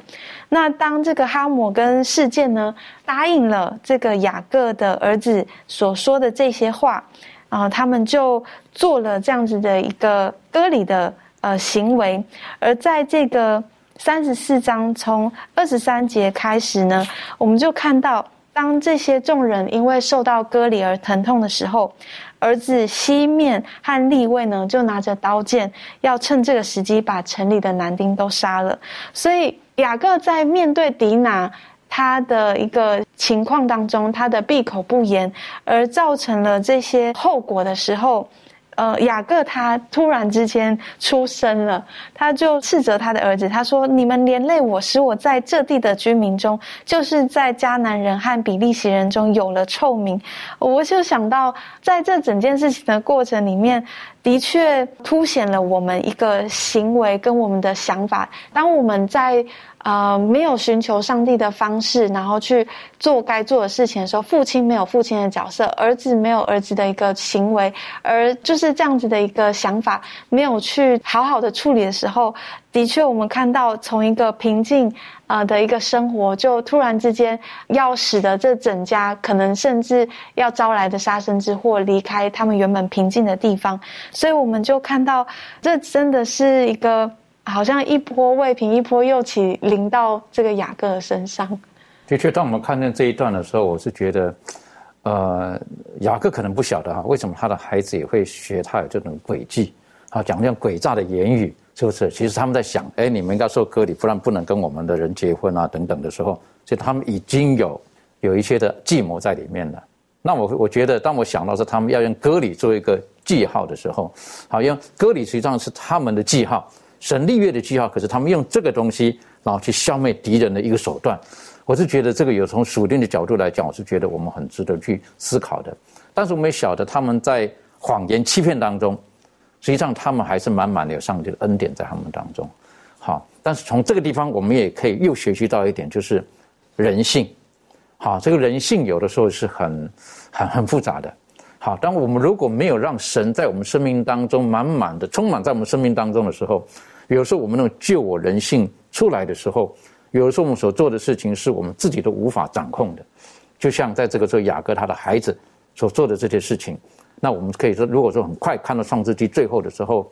那当这个哈姆跟事件呢答应了这个雅各的儿子所说的这些话。啊，他们就做了这样子的一个割礼的呃行为，而在这个三十四章从二十三节开始呢，我们就看到，当这些众人因为受到割礼而疼痛的时候，儿子西面和利位呢就拿着刀剑，要趁这个时机把城里的男丁都杀了。所以雅各在面对迪拿。他的一个情况当中，他的闭口不言，而造成了这些后果的时候，呃，雅各他突然之间出生了，他就斥责他的儿子，他说：“你们连累我，使我在这地的居民中，就是在迦南人和比利洗人中有了臭名。”我就想到，在这整件事情的过程里面，的确凸显了我们一个行为跟我们的想法。当我们在呃，没有寻求上帝的方式，然后去做该做的事情的时候，父亲没有父亲的角色，儿子没有儿子的一个行为，而就是这样子的一个想法，没有去好好的处理的时候，的确，我们看到从一个平静啊的一个生活，就突然之间要使得这整家可能甚至要招来的杀身之祸离开他们原本平静的地方，所以我们就看到这真的是一个。好像一波未平，一波又起，临到这个雅各的身上。的确，当我们看见这一段的时候，我是觉得，呃，雅各可能不晓得哈，为什么他的孩子也会学他有这种诡计，啊，讲这样诡诈的言语，是不是？其实他们在想，哎，你们应该受割礼，不然不能跟我们的人结婚啊，等等的时候，所以他们已经有有一些的计谋在里面了。那我我觉得，当我想到是他们要用割礼做一个记号的时候，好，用割礼实际上是他们的记号。神立约的记号，可是他们用这个东西，然后去消灭敌人的一个手段。我是觉得这个有从属灵的角度来讲，我是觉得我们很值得去思考的。但是我们也晓得他们在谎言欺骗当中，实际上他们还是满满的有上帝的恩典在他们当中。好，但是从这个地方，我们也可以又学习到一点，就是人性。好，这个人性有的时候是很很很复杂的。好，当我们如果没有让神在我们生命当中满满的充满在我们生命当中的时候，有时候我们那种救我人性出来的时候，有时候我们所做的事情是我们自己都无法掌控的。就像在这个时候雅各他的孩子所做的这些事情，那我们可以说，如果说很快看到创世纪最后的时候，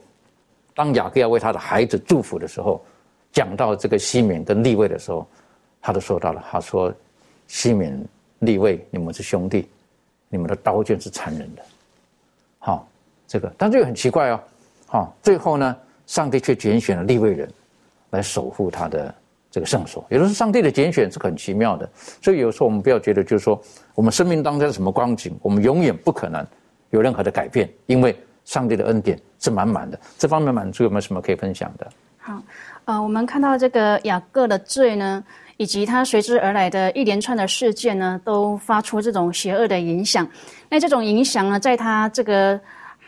当雅各要为他的孩子祝福的时候，讲到这个西缅跟利位的时候，他都说到了，他说：“西缅、利位，你们是兄弟。”你们的刀剑是残忍的，好，这个，但这个很奇怪哦，好，最后呢，上帝却拣选了利未人来守护他的这个圣所。也就是上帝的拣选是很奇妙的，所以有时候我们不要觉得，就是说我们生命当中什么光景，我们永远不可能有任何的改变，因为上帝的恩典是满满的。这方面满足有没有什么可以分享的？好，呃，我们看到这个雅各的罪呢。以及他随之而来的一连串的事件呢，都发出这种邪恶的影响。那这种影响呢，在他这个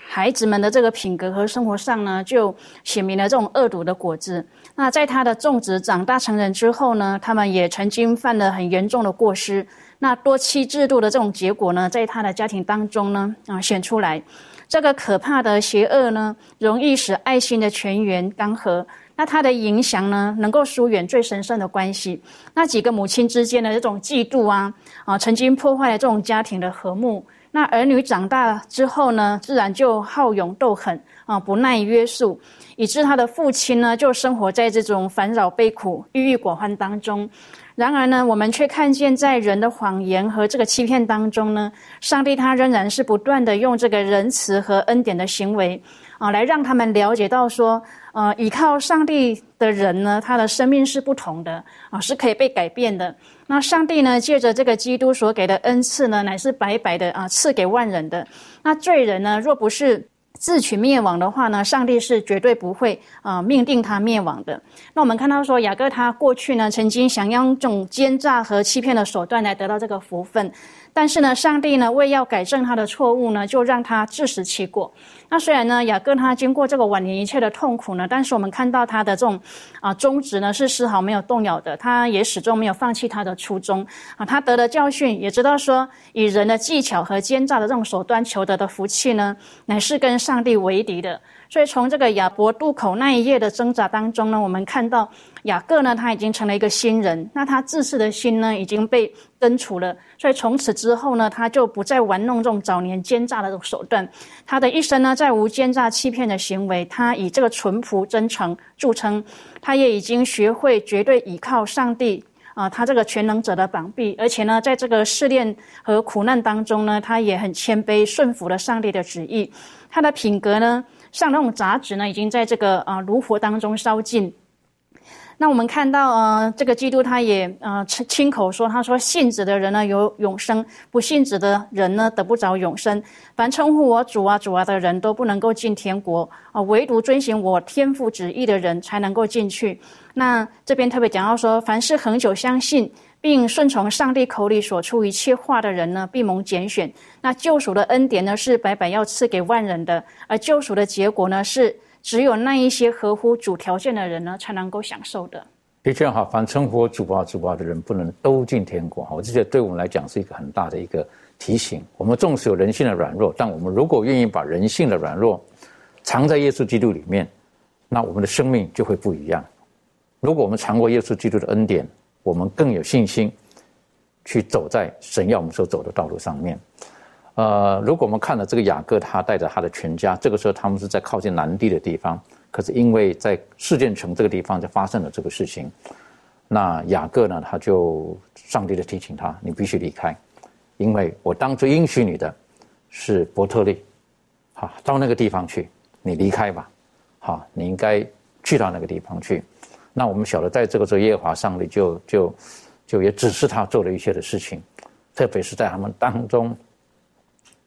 孩子们的这个品格和生活上呢，就显明了这种恶毒的果子。那在他的种植长大成人之后呢，他们也曾经犯了很严重的过失。那多妻制度的这种结果呢，在他的家庭当中呢，啊显出来。这个可怕的邪恶呢，容易使爱心的泉源干涸。那它的影响呢，能够疏远最神圣的关系。那几个母亲之间的这种嫉妒啊，啊，曾经破坏了这种家庭的和睦。那儿女长大之后呢，自然就好勇斗狠啊，不耐约束，以致他的父亲呢，就生活在这种烦扰、悲苦、郁郁寡欢当中。然而呢，我们却看见在人的谎言和这个欺骗当中呢，上帝他仍然是不断的用这个仁慈和恩典的行为啊，来让他们了解到说。呃，依靠上帝的人呢，他的生命是不同的啊，是可以被改变的。那上帝呢，借着这个基督所给的恩赐呢，乃是白白的啊，赐给万人的。那罪人呢，若不是自取灭亡的话呢，上帝是绝对不会啊命定他灭亡的。那我们看到说，雅各他过去呢，曾经想用这种奸诈和欺骗的手段来得到这个福分。但是呢，上帝呢为要改正他的错误呢，就让他自食其果。那虽然呢，雅各他经过这个晚年一切的痛苦呢，但是我们看到他的这种啊宗旨呢是丝毫没有动摇的，他也始终没有放弃他的初衷啊。他得了教训，也知道说以人的技巧和奸诈的这种手段求得的福气呢，乃是跟上帝为敌的。所以从这个亚伯渡口那一夜的挣扎当中呢，我们看到雅各呢他已经成了一个新人，那他自私的心呢已经被根除了。所以从此之后呢，他就不再玩弄这种早年奸诈的手段。他的一生呢，再无奸诈欺骗的行为。他以这个淳朴真诚著称。他也已经学会绝对依靠上帝啊，他这个全能者的膀臂。而且呢，在这个试炼和苦难当中呢，他也很谦卑顺服了上帝的旨意。他的品格呢？像那种杂质呢，已经在这个啊炉火当中烧尽。那我们看到，呃，这个基督他也呃亲亲口说，他说信子的人呢有永生，不信子的人呢得不着永生。凡称呼我主啊主啊的人都不能够进天国啊，唯独遵循我天父旨意的人才能够进去。那这边特别讲到说，凡是恒久相信并顺从上帝口里所出一切话的人呢，必蒙拣选。那救赎的恩典呢，是白白要赐给万人的，而救赎的结果呢是。只有那一些合乎主条件的人呢，才能够享受的。的确哈，凡称呼主啊主啊的人，不能都进天国哈。我就觉得对我们来讲是一个很大的一个提醒。我们纵使有人性的软弱，但我们如果愿意把人性的软弱藏在耶稣基督里面，那我们的生命就会不一样。如果我们尝过耶稣基督的恩典，我们更有信心去走在神要我们所走的道路上面。呃，如果我们看了这个雅各，他带着他的全家，这个时候他们是在靠近南地的地方，可是因为在事件城这个地方就发生了这个事情，那雅各呢，他就上帝的提醒他，你必须离开，因为我当初应许你的，是伯特利，好，到那个地方去，你离开吧，好，你应该去到那个地方去。那我们晓得，在这个时候，耶和华上帝就就就也指示他做了一些的事情，特别是在他们当中。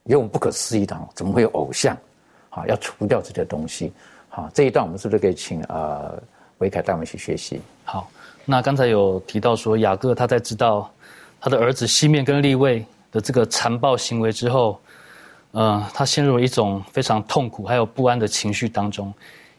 用不可思议的，怎么会有偶像？啊，要除掉这些东西。好，这一段我们是不是可以请呃维凯带我们去学习？好，那刚才有提到说雅各他在知道他的儿子西面跟利位的这个残暴行为之后，嗯，他陷入了一种非常痛苦还有不安的情绪当中。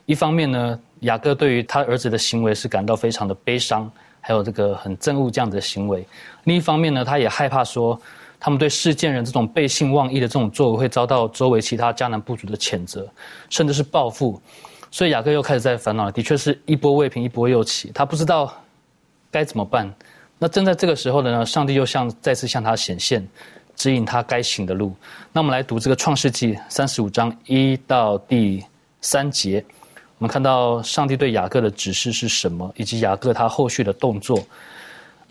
一方面呢，雅各对于他儿子的行为是感到非常的悲伤，还有这个很憎恶这样的行为；另一方面呢，他也害怕说。他们对事件人这种背信忘义的这种作为，会遭到周围其他迦南部族的谴责，甚至是报复。所以雅各又开始在烦恼了。的确是一波未平，一波又起。他不知道该怎么办。那正在这个时候的呢，上帝又向再次向他显现，指引他该行的路。那我们来读这个创世纪三十五章一到第三节，我们看到上帝对雅各的指示是什么，以及雅各他后续的动作。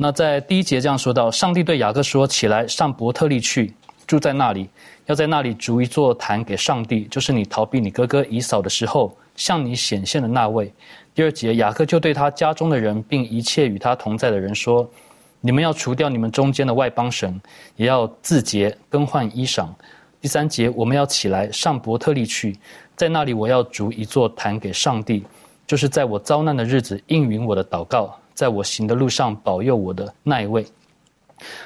那在第一节这样说到，上帝对雅各说：“起来，上伯特利去，住在那里，要在那里逐一座坛给上帝，就是你逃避你哥哥以扫的时候向你显现的那位。”第二节，雅各就对他家中的人，并一切与他同在的人说：“你们要除掉你们中间的外邦神，也要自洁，更换衣裳。”第三节，我们要起来，上伯特利去，在那里我要逐一座坛给上帝，就是在我遭难的日子应允我的祷告。在我行的路上保佑我的那一位，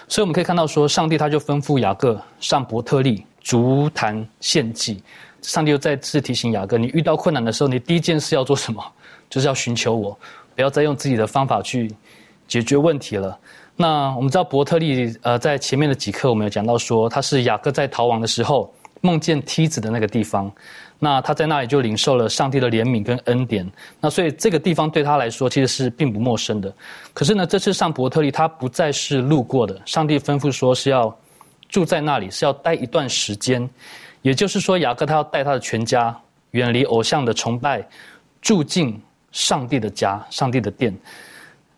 所以我们可以看到说，上帝他就吩咐雅各上伯特利足坛献祭。上帝又再次提醒雅各，你遇到困难的时候，你第一件事要做什么？就是要寻求我，不要再用自己的方法去解决问题了。那我们知道伯特利，呃，在前面的几课我们有讲到说，他是雅各在逃亡的时候梦见梯子的那个地方。那他在那里就领受了上帝的怜悯跟恩典，那所以这个地方对他来说其实是并不陌生的。可是呢，这次上伯特利他不再是路过的，上帝吩咐说是要住在那里，是要待一段时间。也就是说，雅各他要带他的全家远离偶像的崇拜，住进上帝的家、上帝的殿，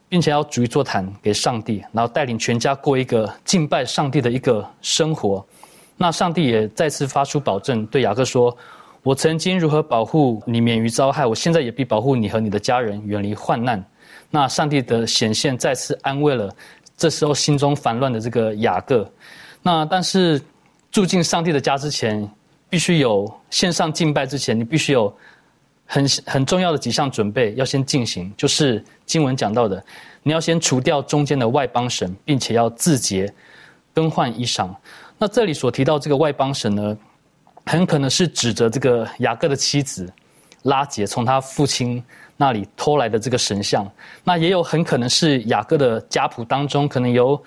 并且要筑一座坛给上帝，然后带领全家过一个敬拜上帝的一个生活。那上帝也再次发出保证，对雅各说。我曾经如何保护你免于遭害，我现在也必保护你和你的家人远离患难。那上帝的显现再次安慰了这时候心中烦乱的这个雅各。那但是住进上帝的家之前，必须有线上敬拜之前，你必须有很很重要的几项准备要先进行，就是经文讲到的，你要先除掉中间的外邦神，并且要自洁，更换衣裳。那这里所提到这个外邦神呢？很可能是指着这个雅各的妻子拉杰从他父亲那里偷来的这个神像，那也有很可能是雅各的家谱当中可能有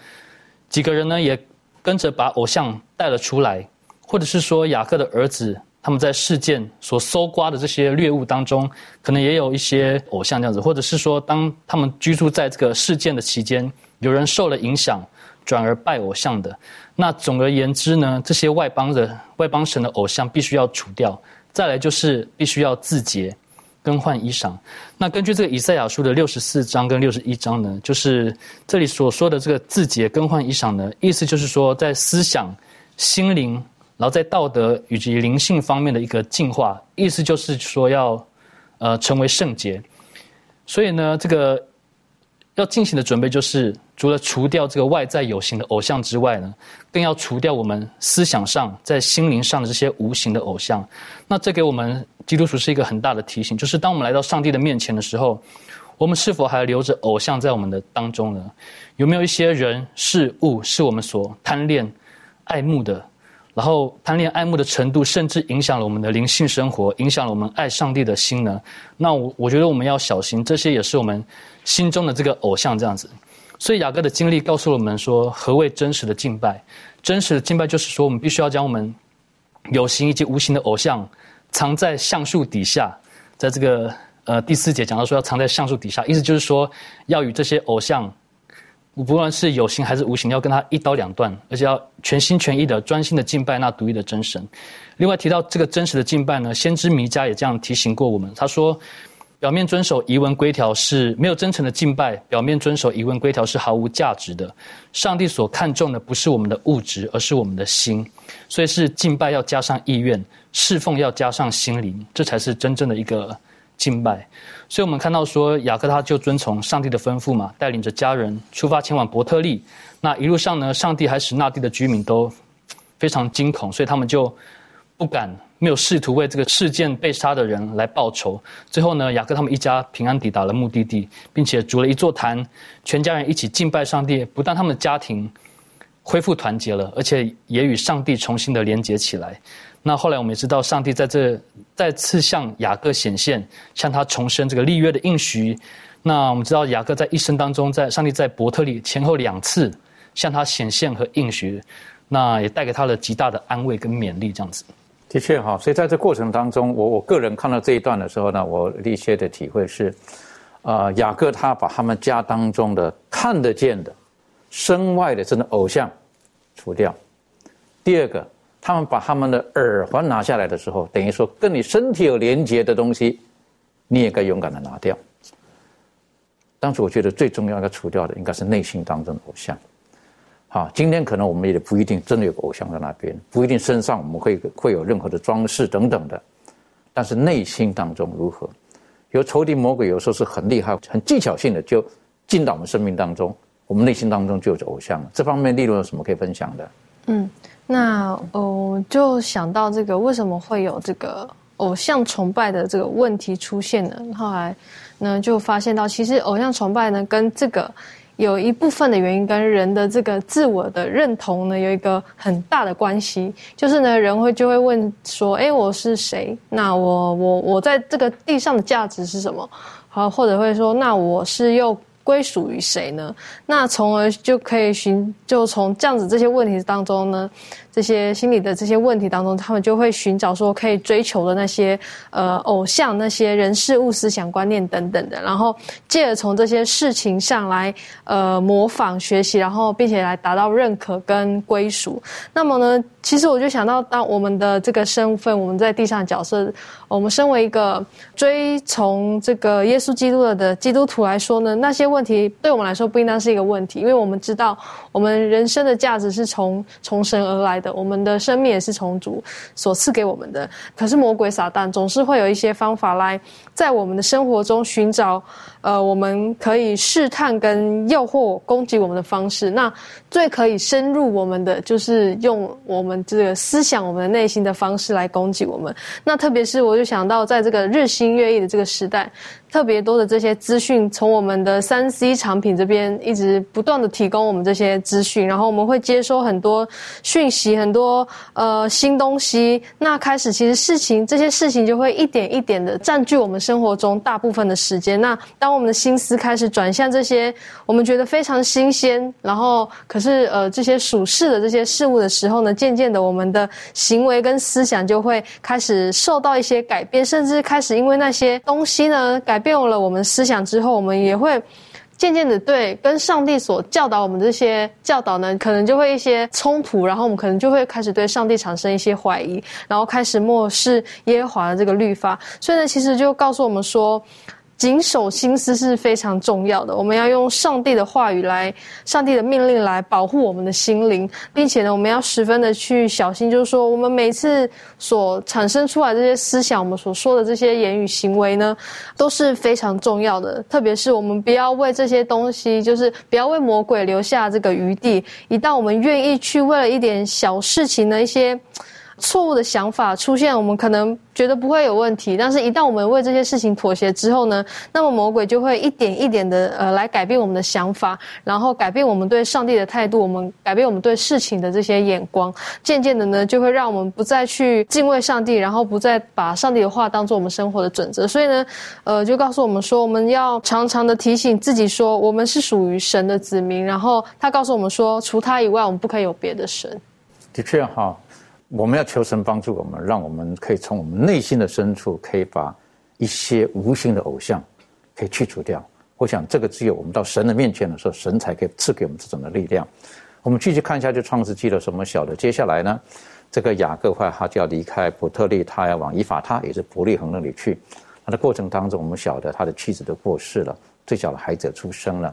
几个人呢，也跟着把偶像带了出来，或者是说雅各的儿子他们在事件所搜刮的这些猎物当中，可能也有一些偶像这样子，或者是说当他们居住在这个事件的期间，有人受了影响。转而拜偶像的，那总而言之呢，这些外邦的外邦神的偶像必须要除掉。再来就是必须要自洁，更换衣裳。那根据这个以赛亚书的六十四章跟六十一章呢，就是这里所说的这个自洁更换衣裳呢，意思就是说在思想、心灵，然后在道德以及灵性方面的一个进化。意思就是说要呃成为圣洁。所以呢，这个。要进行的准备就是，除了除掉这个外在有形的偶像之外呢，更要除掉我们思想上、在心灵上的这些无形的偶像。那这给我们基督徒是一个很大的提醒，就是当我们来到上帝的面前的时候，我们是否还留着偶像在我们的当中呢？有没有一些人事物是我们所贪恋、爱慕的？然后贪恋爱慕的程度，甚至影响了我们的灵性生活，影响了我们爱上帝的心呢？那我我觉得我们要小心，这些也是我们心中的这个偶像这样子。所以雅各的经历告诉了我们说，何谓真实的敬拜？真实的敬拜就是说，我们必须要将我们有形以及无形的偶像藏在橡树底下。在这个呃第四节讲到说，要藏在橡树底下，意思就是说，要与这些偶像。不论是有形还是无形，要跟他一刀两断，而且要全心全意的、专心的敬拜那独一的真神。另外提到这个真实的敬拜呢，先知弥迦也这样提醒过我们。他说，表面遵守仪文规条是没有真诚的敬拜，表面遵守仪文规条是毫无价值的。上帝所看重的不是我们的物质，而是我们的心。所以是敬拜要加上意愿，侍奉要加上心灵，这才是真正的一个敬拜。所以，我们看到说，雅各他就遵从上帝的吩咐嘛，带领着家人出发前往伯特利。那一路上呢，上帝还使那地的居民都非常惊恐，所以他们就不敢没有试图为这个事件被杀的人来报仇。最后呢，雅各他们一家平安抵达了目的地，并且筑了一座坛，全家人一起敬拜上帝。不但他们的家庭恢复团结了，而且也与上帝重新的连结起来。那后来我们也知道，上帝在这再次向雅各显现，向他重申这个立约的应许。那我们知道，雅各在一生当中，在上帝在伯特利前后两次向他显现和应许，那也带给他了极大的安慰跟勉励。这样子，的确哈。所以在这过程当中，我我个人看到这一段的时候呢，我一些的体会是，啊，雅各他把他们家当中的看得见的、身外的这种偶像除掉。第二个。他们把他们的耳环拿下来的时候，等于说跟你身体有连接的东西，你也该勇敢的拿掉。当时我觉得最重要要除掉的，应该是内心当中的偶像。好，今天可能我们也不一定真的有个偶像在那边，不一定身上我们会会有任何的装饰等等的，但是内心当中如何？有仇敌魔鬼有时候是很厉害、很技巧性的，就进到我们生命当中，我们内心当中就有偶像了。这方面利润有什么可以分享的？嗯。那哦，就想到这个为什么会有这个偶像崇拜的这个问题出现呢？后来呢，就发现到其实偶像崇拜呢，跟这个有一部分的原因跟人的这个自我的认同呢，有一个很大的关系。就是呢，人会就会问说：“哎，我是谁？那我我我在这个地上的价值是什么？”好，或者会说：“那我是又。”归属于谁呢？那从而就可以寻，就从这样子这些问题当中呢。这些心理的这些问题当中，他们就会寻找说可以追求的那些呃偶像、那些人事物、思想观念等等的，然后借着从这些事情上来呃模仿学习，然后并且来达到认可跟归属。那么呢，其实我就想到，当我们的这个身份，我们在地上角色，我们身为一个追从这个耶稣基督的基督徒来说呢，那些问题对我们来说不应当是一个问题，因为我们知道我们人生的价值是从从神而来。的，我们的生命也是从主所赐给我们的。可是魔鬼撒旦总是会有一些方法来在我们的生活中寻找，呃，我们可以试探跟诱惑攻击我们的方式。那最可以深入我们的，就是用我们这个思想、我们的内心的方式来攻击我们。那特别是我就想到，在这个日新月异的这个时代。特别多的这些资讯，从我们的三 C 产品这边一直不断的提供我们这些资讯，然后我们会接收很多讯息，很多呃新东西。那开始其实事情这些事情就会一点一点的占据我们生活中大部分的时间。那当我们的心思开始转向这些我们觉得非常新鲜，然后可是呃这些属世的这些事物的时候呢，渐渐的我们的行为跟思想就会开始受到一些改变，甚至开始因为那些东西呢改。变了我们思想之后，我们也会渐渐的对跟上帝所教导我们这些教导呢，可能就会一些冲突，然后我们可能就会开始对上帝产生一些怀疑，然后开始漠视耶和华的这个律法。所以呢，其实就告诉我们说。谨守心思是非常重要的。我们要用上帝的话语来，上帝的命令来保护我们的心灵，并且呢，我们要十分的去小心，就是说，我们每次所产生出来这些思想，我们所说的这些言语行为呢，都是非常重要的。特别是我们不要为这些东西，就是不要为魔鬼留下这个余地。一旦我们愿意去为了一点小事情的一些。错误的想法出现，我们可能觉得不会有问题，但是一旦我们为这些事情妥协之后呢，那么魔鬼就会一点一点的呃来改变我们的想法，然后改变我们对上帝的态度，我们改变我们对事情的这些眼光，渐渐的呢，就会让我们不再去敬畏上帝，然后不再把上帝的话当做我们生活的准则。所以呢，呃，就告诉我们说，我们要常常的提醒自己说，我们是属于神的子民。然后他告诉我们说，除他以外，我们不可以有别的神。的确哈。我们要求神帮助我们，让我们可以从我们内心的深处，可以把一些无形的偶像可以去除掉。我想，这个只有我们到神的面前的时候，神才可以赐给我们这种的力量。我们继续看一下，就创世纪的什么小的？接下来呢，这个雅各话他就要离开伯特利，他要往以法他，也是伯利恒那里去。那的过程当中，我们晓得他的妻子都过世了，最小的孩子出生了。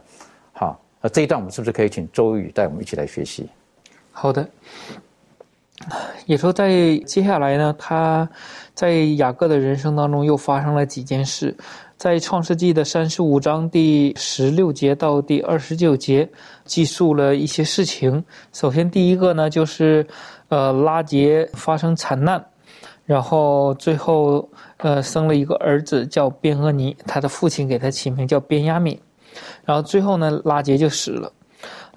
好，那这一段我们是不是可以请周宇带我们一起来学习？好的。也说，在接下来呢，他在雅各的人生当中又发生了几件事。在创世纪的三十五章第十六节到第二十九节，记述了一些事情。首先，第一个呢，就是呃拉杰发生惨难，然后最后呃生了一个儿子叫边俄尼，他的父亲给他起名叫边亚敏，然后最后呢，拉杰就死了。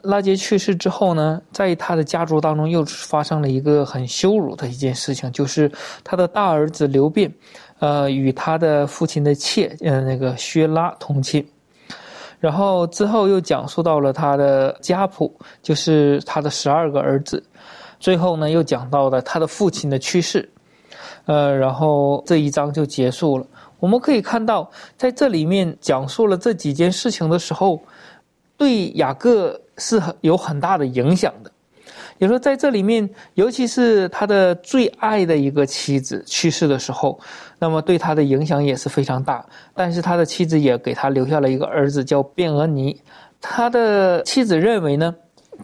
拉杰去世之后呢，在他的家族当中又发生了一个很羞辱的一件事情，就是他的大儿子刘辩，呃，与他的父亲的妾，呃，那个薛拉同亲。然后之后又讲述到了他的家谱，就是他的十二个儿子。最后呢，又讲到了他的父亲的去世，呃，然后这一章就结束了。我们可以看到，在这里面讲述了这几件事情的时候，对雅各。是很有很大的影响的，也说在这里面，尤其是他的最爱的一个妻子去世的时候，那么对他的影响也是非常大。但是他的妻子也给他留下了一个儿子叫卞俄尼，他的妻子认为呢，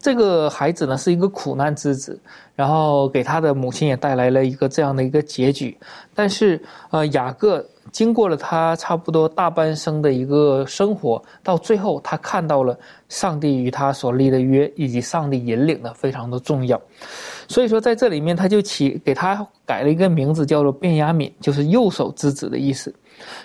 这个孩子呢是一个苦难之子，然后给他的母亲也带来了一个这样的一个结局。但是呃，雅各。经过了他差不多大半生的一个生活，到最后他看到了上帝与他所立的约，以及上帝引领的非常的重要。所以说，在这里面他就起给他改了一个名字，叫做卞雅敏，就是右手之子的意思。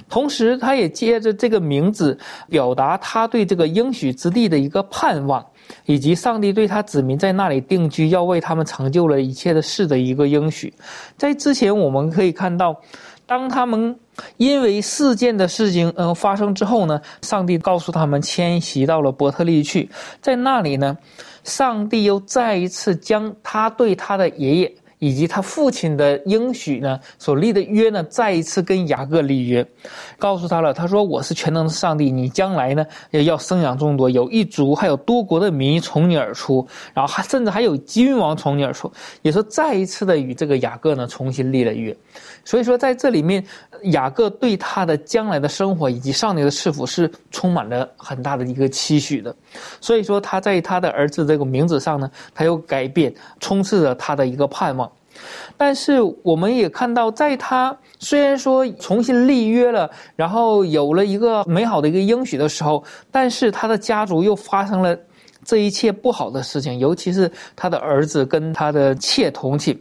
同时，他也借着这个名字表达他对这个应许之地的一个盼望，以及上帝对他子民在那里定居，要为他们成就了一切的事的一个应许。在之前我们可以看到。当他们因为事件的事情嗯发生之后呢，上帝告诉他们迁徙到了伯特利去，在那里呢，上帝又再一次将他对他的爷爷。以及他父亲的应许呢，所立的约呢，再一次跟雅各立约，告诉他了。他说：“我是全能的上帝，你将来呢要生养众多，有一族还有多国的民从你而出，然后还甚至还有君王从你而出。”也说再一次的与这个雅各呢重新立了约。所以说在这里面，雅各对他的将来的生活以及上帝的赐福是充满了很大的一个期许的。所以说他在他的儿子这个名字上呢，他又改变，充斥着他的一个盼望。但是我们也看到，在他虽然说重新立约了，然后有了一个美好的一个应许的时候，但是他的家族又发生了这一切不好的事情，尤其是他的儿子跟他的妾同寝。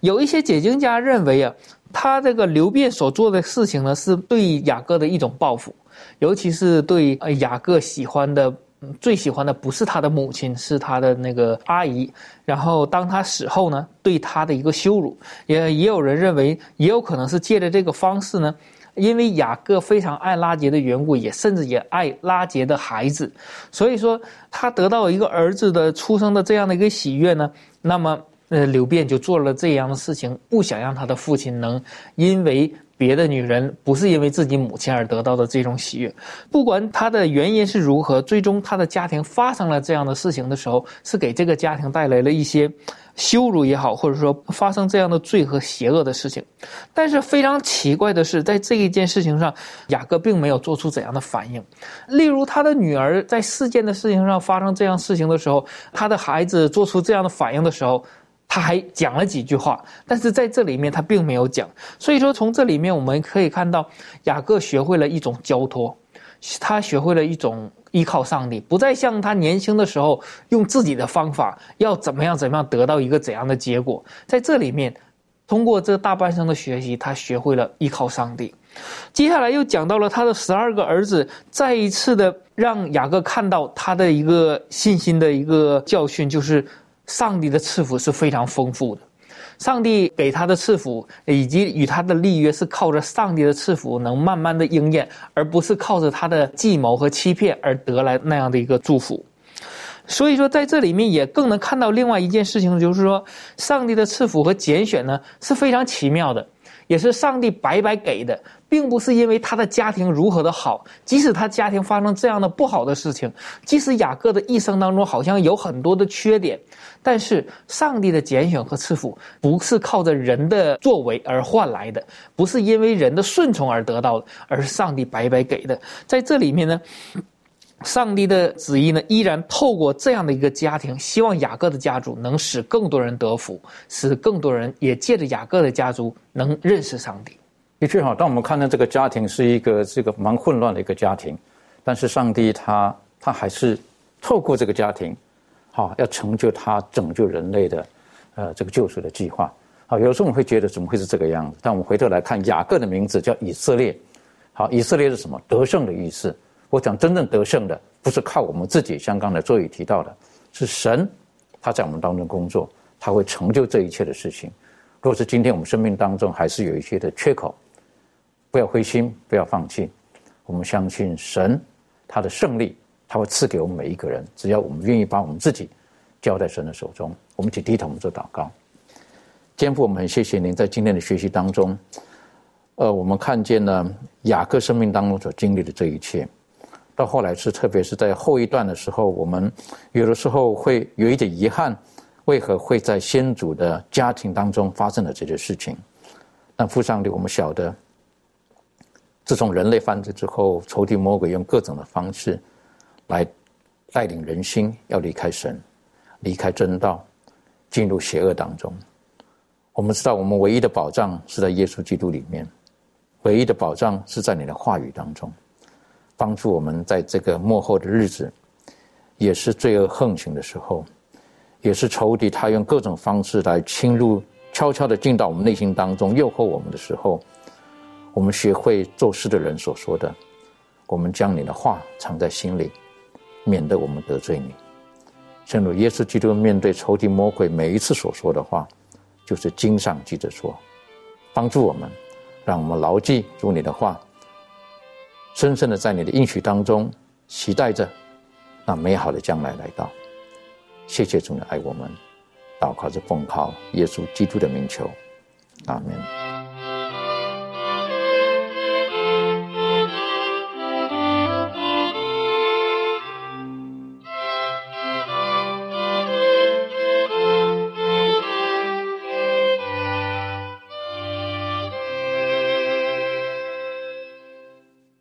有一些解经家认为啊，他这个刘辩所做的事情呢，是对雅各的一种报复，尤其是对呃雅各喜欢的。最喜欢的不是他的母亲，是他的那个阿姨。然后当他死后呢，对他的一个羞辱，也也有人认为，也有可能是借着这个方式呢，因为雅各非常爱拉杰的缘故，也甚至也爱拉杰的孩子，所以说他得到一个儿子的出生的这样的一个喜悦呢，那么呃，刘辩就做了这样的事情，不想让他的父亲能因为别的女人不是因为自己母亲而得到的这种喜悦。不管他的原因是如何，最终他的家庭发生了这样的事情的时候，是给这个家庭带来了一些羞辱也好，或者说发生这样的罪和邪恶的事情。但是非常奇怪的是，在这一件事情上，雅各并没有做出怎样的反应。例如，他的女儿在事件的事情上发生这样事情的时候，他的孩子做出这样的反应的时候。他还讲了几句话，但是在这里面他并没有讲。所以说，从这里面我们可以看到，雅各学会了一种交托，他学会了一种依靠上帝，不再像他年轻的时候用自己的方法要怎么样怎么样得到一个怎样的结果。在这里面，通过这大半生的学习，他学会了依靠上帝。接下来又讲到了他的十二个儿子，再一次的让雅各看到他的一个信心的一个教训，就是。上帝的赐福是非常丰富的，上帝给他的赐福以及与他的立约是靠着上帝的赐福能慢慢的应验，而不是靠着他的计谋和欺骗而得来那样的一个祝福。所以说，在这里面也更能看到另外一件事情，就是说，上帝的赐福和拣选呢是非常奇妙的。也是上帝白白给的，并不是因为他的家庭如何的好，即使他家庭发生这样的不好的事情，即使雅各的一生当中好像有很多的缺点，但是上帝的拣选和赐福不是靠着人的作为而换来的，不是因为人的顺从而得到的，而是上帝白白给的。在这里面呢。上帝的旨意呢，依然透过这样的一个家庭，希望雅各的家族能使更多人得福，使更多人也借着雅各的家族能认识上帝。的确哈，当我们看到这个家庭是一个这个蛮混乱的一个家庭，但是上帝他他还是透过这个家庭，好要成就他拯救人类的呃这个救赎的计划。好，有时候我们会觉得怎么会是这个样子？但我们回头来看雅各的名字叫以色列，好，以色列是什么？得胜的意思。我讲真正得胜的，不是靠我们自己，像刚才周宇提到的，是神，他在我们当中工作，他会成就这一切的事情。若是今天我们生命当中还是有一些的缺口，不要灰心，不要放弃，我们相信神，他的胜利，他会赐给我们每一个人，只要我们愿意把我们自己交在神的手中。我们请低头，我们做祷告。肩父，我们很谢谢您在今天的学习当中，呃，我们看见了雅各生命当中所经历的这一切。到后来是，特别是在后一段的时候，我们有的时候会有一点遗憾，为何会在先祖的家庭当中发生了这些事情？但父上帝，我们晓得，自从人类犯罪之后，仇敌魔鬼用各种的方式来带领人心要离开神，离开真道，进入邪恶当中。我们知道，我们唯一的保障是在耶稣基督里面，唯一的保障是在你的话语当中。帮助我们在这个幕后的日子，也是罪恶横行的时候，也是仇敌他用各种方式来侵入，悄悄的进到我们内心当中，诱惑我们的时候，我们学会做事的人所说的，我们将你的话藏在心里，免得我们得罪你。正如耶稣基督面对仇敌魔鬼每一次所说的话，就是经上记着说，帮助我们，让我们牢记住你的话。深深的在你的应许当中，期待着那美好的将来来到。谢谢主的爱我们，祷告着奉靠耶稣基督的名求，阿门。